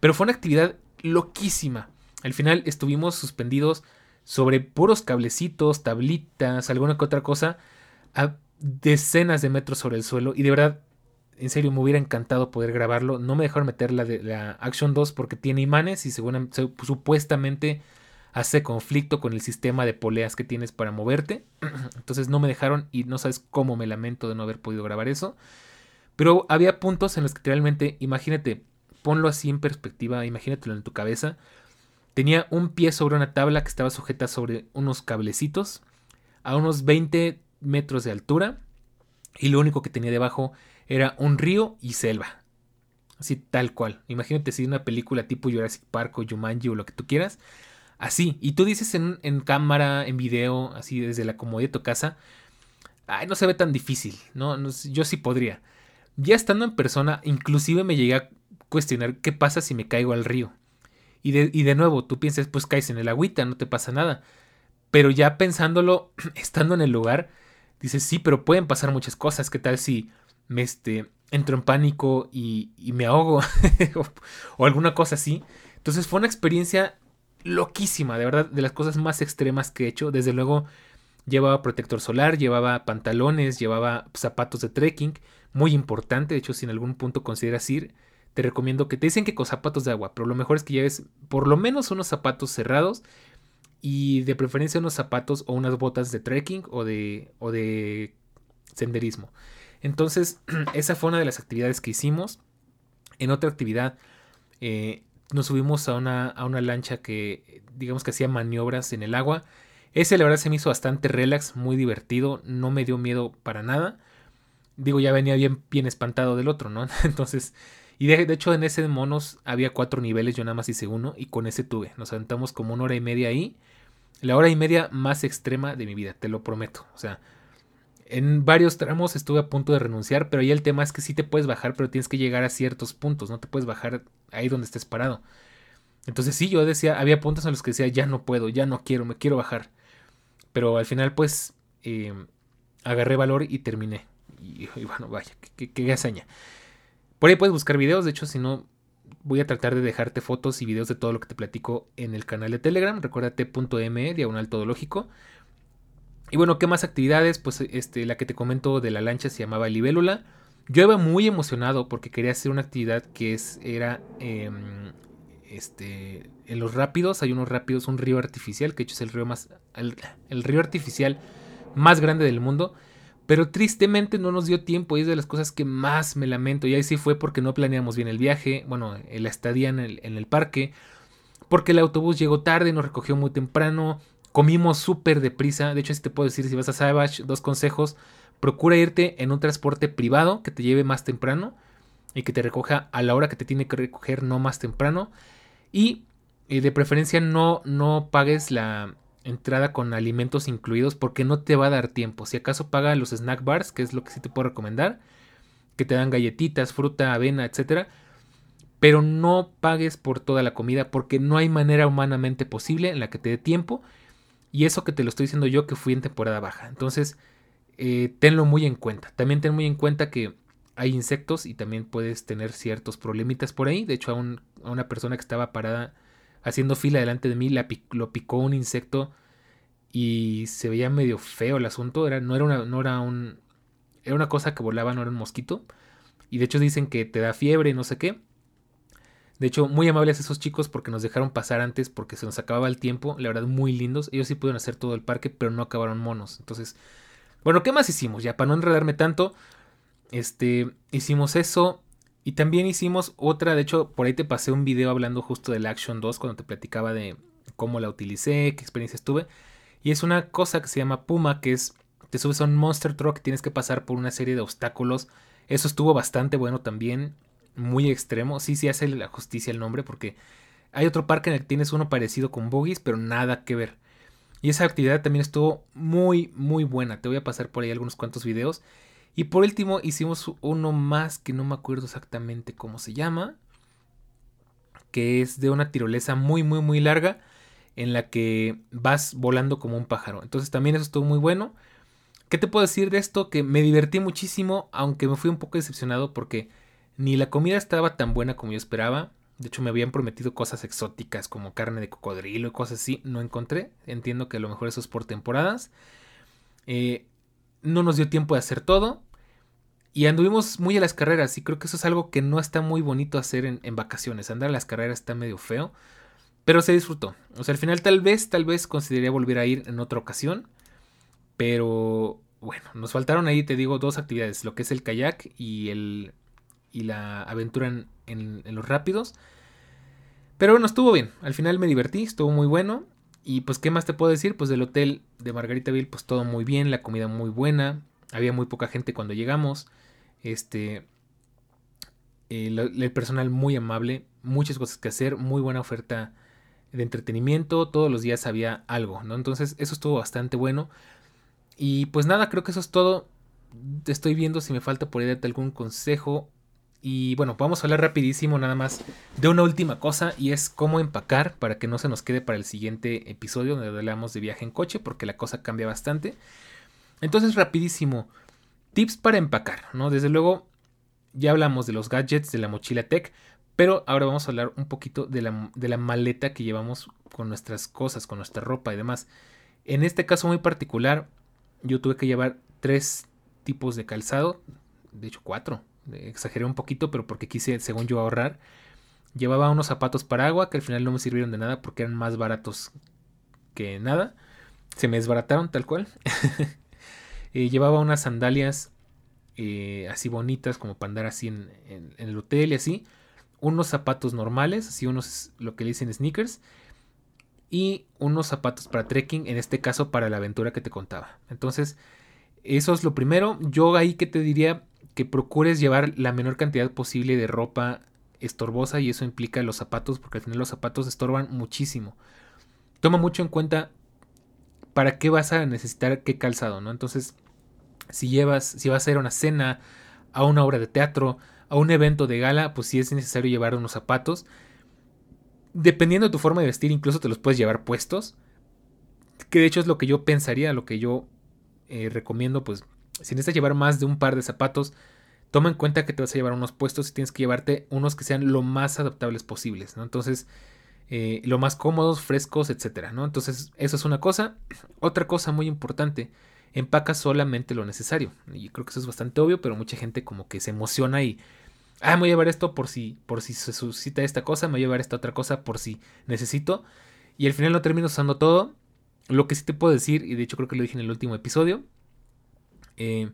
Pero fue una actividad loquísima. Al final estuvimos suspendidos sobre puros cablecitos, tablitas, alguna que otra cosa, a decenas de metros sobre el suelo. Y de verdad, en serio, me hubiera encantado poder grabarlo. No me dejaron meter la de la Action 2 porque tiene imanes y supuestamente hace conflicto con el sistema de poleas que tienes para moverte. <clears throat> Entonces no me dejaron y no sabes cómo me lamento de no haber podido grabar eso. Pero había puntos en los que realmente, imagínate, ponlo así en perspectiva, imagínatelo en tu cabeza. Tenía un pie sobre una tabla que estaba sujeta sobre unos cablecitos a unos 20 metros de altura y lo único que tenía debajo era un río y selva. Así tal cual. Imagínate si una película tipo Jurassic Park o Jumanji o lo que tú quieras. Así. Y tú dices en, en cámara, en video, así desde la comodidad de tu casa. Ay, no se ve tan difícil, ¿no? Yo sí podría. Ya estando en persona, inclusive me llegué a cuestionar qué pasa si me caigo al río. Y de, y de nuevo, tú piensas, pues caes en el agüita, no te pasa nada. Pero ya pensándolo, <clears throat> estando en el lugar, dices, sí, pero pueden pasar muchas cosas. ¿Qué tal si me este, entro en pánico y, me ahogo? <laughs> o alguna cosa así. Entonces fue una experiencia loquísima, de verdad, de las cosas más extremas que he hecho. Desde luego, llevaba protector solar, llevaba pantalones, llevaba zapatos de trekking, muy importante. De hecho, si en algún punto consideras ir, te recomiendo que te dicen que con zapatos de agua, pero lo mejor es que lleves por lo menos unos zapatos cerrados y de preferencia unos zapatos o unas botas de trekking o de, o de senderismo. Entonces, <clears throat> esa fue una de las actividades que hicimos. En otra actividad, eh, nos subimos a una, a una lancha que digamos que hacía maniobras en el agua. Ese la verdad se me hizo bastante relax, muy divertido, no me dio miedo para nada. Digo, ya venía bien, bien espantado del otro, ¿no? <laughs> Entonces, y de, hecho en ese de monos había cuatro niveles, yo nada más hice uno y con ese tuve. Nos aventamos como una hora y media ahí. La hora y media más extrema de mi vida, te lo prometo. O sea, en varios tramos estuve a punto de renunciar, pero ahí el tema es que sí te puedes bajar, pero tienes que llegar a ciertos puntos, no te puedes bajar ahí donde estés parado. Entonces sí, yo decía, había puntos en los que decía, ya no puedo, ya no quiero, me quiero bajar. Pero al final pues eh, agarré valor y terminé. Y, bueno, vaya, qué, qué, hazaña. Por ahí puedes buscar videos, de hecho si no, voy a tratar de dejarte fotos y videos de todo lo que te platico en el canal de Telegram. Recuerda t.me, diagonal todo lógico. Y bueno, ¿qué más actividades? Pues este, la que te comento de la lancha se llamaba Libélula. Yo iba muy emocionado porque quería hacer una actividad que es, era em, este, en los rápidos. Hay unos rápidos, un río artificial, que de hecho es el río más. El, río artificial más grande del mundo. Pero tristemente no nos dio tiempo y es de las cosas que más me lamento. Y ahí sí fue porque no planeamos bien el viaje, bueno, la estadía en el, en el parque. Porque el autobús llegó tarde, nos recogió muy temprano Comimos súper deprisa. De hecho, si te puedo decir, si vas a Savage, dos consejos. Procura irte en un transporte privado que te lleve más temprano y que te recoja a la hora que te tiene que recoger, no más temprano. Y eh, de preferencia no, no pagues la entrada con alimentos incluidos porque no te va a dar tiempo. Si acaso paga los snack bars, que es lo que sí te puedo recomendar, que te dan galletitas, fruta, avena, etcétera. Pero no pagues por toda la comida porque no hay manera humanamente posible en la que te dé tiempo Y eso que te lo estoy diciendo yo que fui en temporada baja. Entonces, eh, tenlo muy en cuenta. También ten muy en cuenta que hay insectos y también puedes tener ciertos problemitas por ahí. De hecho, a, una persona que estaba parada haciendo fila delante de mí lo picó un insecto y se veía medio feo el asunto. Era, no, era una, no era un. Era una cosa que volaba, no era un mosquito. Y de hecho dicen que te da fiebre, no sé qué. De hecho, muy amables esos chicos porque nos dejaron pasar antes porque se nos acababa el tiempo. La verdad, muy lindos. Ellos sí pudieron hacer todo el parque, pero no acabaron monos. Entonces, bueno, ¿qué más hicimos? Ya, para no enredarme tanto, este, hicimos eso. Y también hicimos otra, de hecho, por ahí te pasé un video hablando justo del Action 2 cuando te platicaba de cómo la utilicé, qué experiencia tuve. Y es una cosa que se llama Puma, que es, te subes a un Monster Truck, tienes que pasar por una serie de obstáculos. Eso estuvo bastante bueno también muy extremo. Sí, sí hace la justicia el nombre porque hay otro parque en el que tienes uno parecido con bogies, pero nada que ver. Y esa actividad también estuvo muy, muy buena. Te voy a pasar por ahí algunos cuantos videos. Y por último hicimos uno más que no me acuerdo exactamente cómo se llama. Que es de una tirolesa muy, muy, muy larga. En la que vas volando como un pájaro. Entonces también eso estuvo muy bueno. ¿Qué te puedo decir de esto? Que me divertí muchísimo. Aunque me fui un poco decepcionado porque ni la comida estaba tan buena como yo esperaba. De hecho, me habían prometido cosas exóticas como carne de cocodrilo y cosas así. No encontré. Entiendo que a lo mejor eso es por temporadas. Eh, no nos dio tiempo de hacer todo. Y anduvimos muy a las carreras. Y creo que eso es algo que no está muy bonito hacer en, en vacaciones. Andar a las carreras está medio feo. Pero se disfrutó. O sea, al final tal vez, tal vez consideraría volver a ir en otra ocasión. Pero bueno, nos faltaron ahí, te digo, dos actividades. Lo que es el kayak y el y la aventura en, los rápidos. Pero bueno, estuvo bien. Al final me divertí, estuvo muy bueno. Y pues, ¿qué más te puedo decir? Pues del hotel de Margaritaville, pues todo muy bien, la comida muy buena. Había muy poca gente cuando llegamos. Este. El, el, personal muy amable, muchas cosas que hacer, muy buena oferta de entretenimiento, todos los días había algo, ¿no? Entonces eso estuvo bastante bueno. Y pues nada, creo que eso es todo. Estoy viendo si me falta por ahí darte algún consejo y bueno, vamos a hablar rapidísimo nada más de una última cosa y es cómo empacar para que no se nos quede para el siguiente episodio donde hablamos de viaje en coche porque la cosa cambia bastante. Entonces rapidísimo, tips para empacar, ¿no? Desde luego ya hablamos de los gadgets, de la mochila tech, pero ahora vamos a hablar un poquito de la, de la maleta que llevamos con nuestras cosas, con nuestra ropa y demás. En este caso muy particular, yo tuve que llevar tres tipos de calzado, de hecho cuatro, exageré un poquito, pero porque quise, según yo, ahorrar. Llevaba unos zapatos para agua que al final no me sirvieron de nada porque eran más baratos que nada. Se me desbarataron tal cual. <laughs> Eh, llevaba unas sandalias eh, así bonitas como para andar así en, el hotel y así. Unos zapatos normales, así unos lo que le dicen sneakers. Y unos zapatos para trekking, en este caso para la aventura que te contaba. Entonces, eso es lo primero. Yo ahí que te diría, que procures llevar la menor cantidad posible de ropa estorbosa y eso implica los zapatos porque al final los zapatos estorban muchísimo. Toma mucho en cuenta para qué vas a necesitar qué calzado, ¿no? Entonces, si llevas, si vas a ir a una cena, a una obra de teatro, a un evento de gala, pues sí es necesario llevar unos zapatos. Dependiendo de tu forma de vestir, incluso te los puedes llevar puestos. Que de hecho es lo que yo pensaría, lo que yo eh, recomiendo, pues si necesitas llevar más de un par de zapatos, toma en cuenta que te vas a llevar unos puestos y tienes que llevarte unos que sean lo más adaptables posibles. Entonces, eh, lo más cómodos, frescos, etcétera, ¿no? Entonces, eso es una cosa. Otra cosa muy importante, empaca solamente lo necesario. Y creo que eso es bastante obvio, pero mucha gente como que se emociona y, ah, me voy a llevar esto por si, por si se suscita esta cosa, me voy a llevar esta otra cosa por si necesito. Y al final no termino usando todo. Lo que sí te puedo decir, y de hecho creo que lo dije en el último episodio, eh,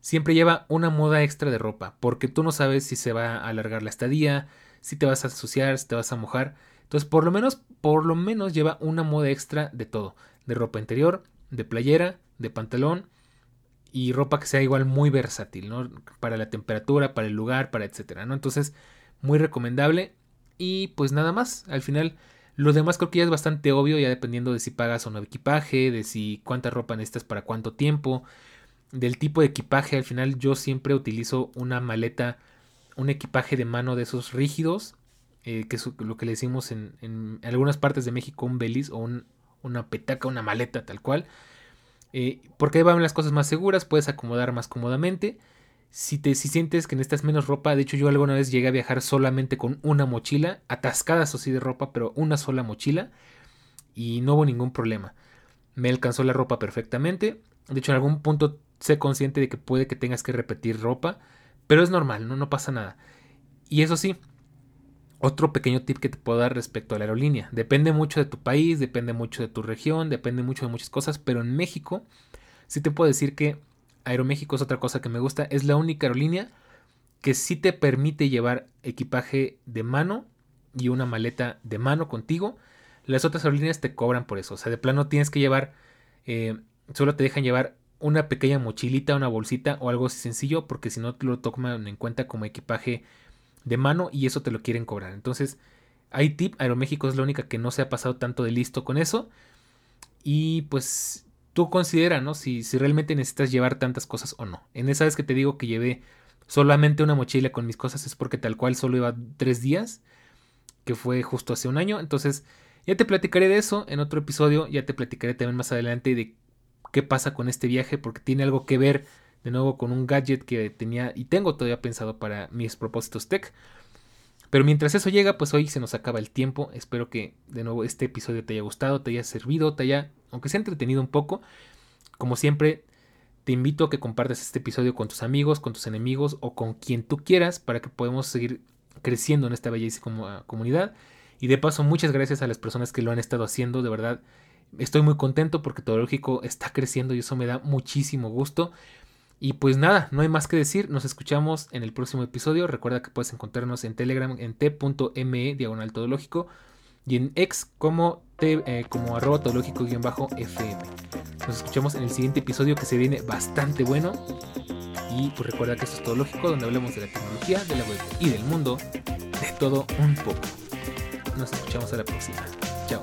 siempre lleva una moda extra de ropa, porque tú no sabes si se va a alargar la estadía, si te vas a asociar, si te vas a mojar. Entonces, por lo menos, por lo menos lleva una moda extra de todo, de ropa interior, de playera, de pantalón y ropa que sea igual muy versátil, ¿no? Para la temperatura, para el lugar, para etcétera, ¿no? Entonces, muy recomendable y pues nada más, al final lo demás creo que ya es bastante obvio, ya dependiendo de si pagas o no equipaje, de si cuánta ropa necesitas para cuánto tiempo, del tipo de equipaje. Al final yo siempre utilizo una maleta, un equipaje de mano de esos rígidos, eh, que es lo que le decimos en, algunas partes de México un belis o un, una petaca, una maleta tal cual. Eh, porque ahí van las cosas más seguras, puedes acomodar más cómodamente. Si, te, si sientes que necesitas menos ropa, de hecho yo alguna vez llegué a viajar solamente con una mochila, atascada o sí de ropa, pero una sola mochila y no hubo ningún problema. Me alcanzó la ropa perfectamente. De hecho, en algún punto sé consciente de que puede que tengas que repetir ropa, pero es normal, no, no pasa nada. Y eso sí, otro pequeño tip que te puedo dar respecto a la aerolínea. Depende mucho de tu país, depende mucho de tu región, depende mucho de muchas cosas, pero en México sí te puedo decir que Aeroméxico es otra cosa que me gusta. Es la única aerolínea que sí te permite llevar equipaje de mano y una maleta de mano contigo. Las otras aerolíneas te cobran por eso. O sea, de plano tienes que llevar, eh, solo te dejan llevar una pequeña mochilita, una bolsita o algo así sencillo, porque si no lo toman en cuenta como equipaje de mano y eso te lo quieren cobrar. Entonces, hay tip, Aeroméxico es la única que no se ha pasado tanto de listo con eso. Y pues tú considera, ¿no? Si, si realmente necesitas llevar tantas cosas o no. En esa vez que te digo que llevé solamente una mochila con mis cosas es porque tal cual solo iba tres días, que fue justo hace un año. Entonces, ya te platicaré de eso en otro episodio, ya te platicaré también más adelante de qué pasa con este viaje, porque tiene algo que ver de nuevo con un gadget que tenía y tengo todavía pensado para mis propósitos tech. Pero mientras eso llega, pues hoy se nos acaba el tiempo. Espero que de nuevo este episodio te haya gustado, te haya servido, te haya, aunque sea entretenido un poco. Como siempre, te invito a que compartas este episodio con tus amigos, con tus enemigos o con quien tú quieras para que podamos seguir creciendo en esta bellísima comunidad. Y de paso, muchas gracias a las personas que lo han estado haciendo. De verdad, estoy muy contento porque todo lógico está creciendo y eso me da muchísimo gusto. Y pues nada, no hay más que decir, nos escuchamos en el próximo episodio. Recuerda que puedes encontrarnos en Telegram en t.me diagonal todológico y en X como, t, eh, como arroba todológico-fm. Nos escuchamos en el siguiente episodio que se viene bastante bueno. Y pues recuerda que esto es todo lógico, donde hablamos de la tecnología, de la web y del mundo, de todo un poco. Nos escuchamos a la próxima. Chao.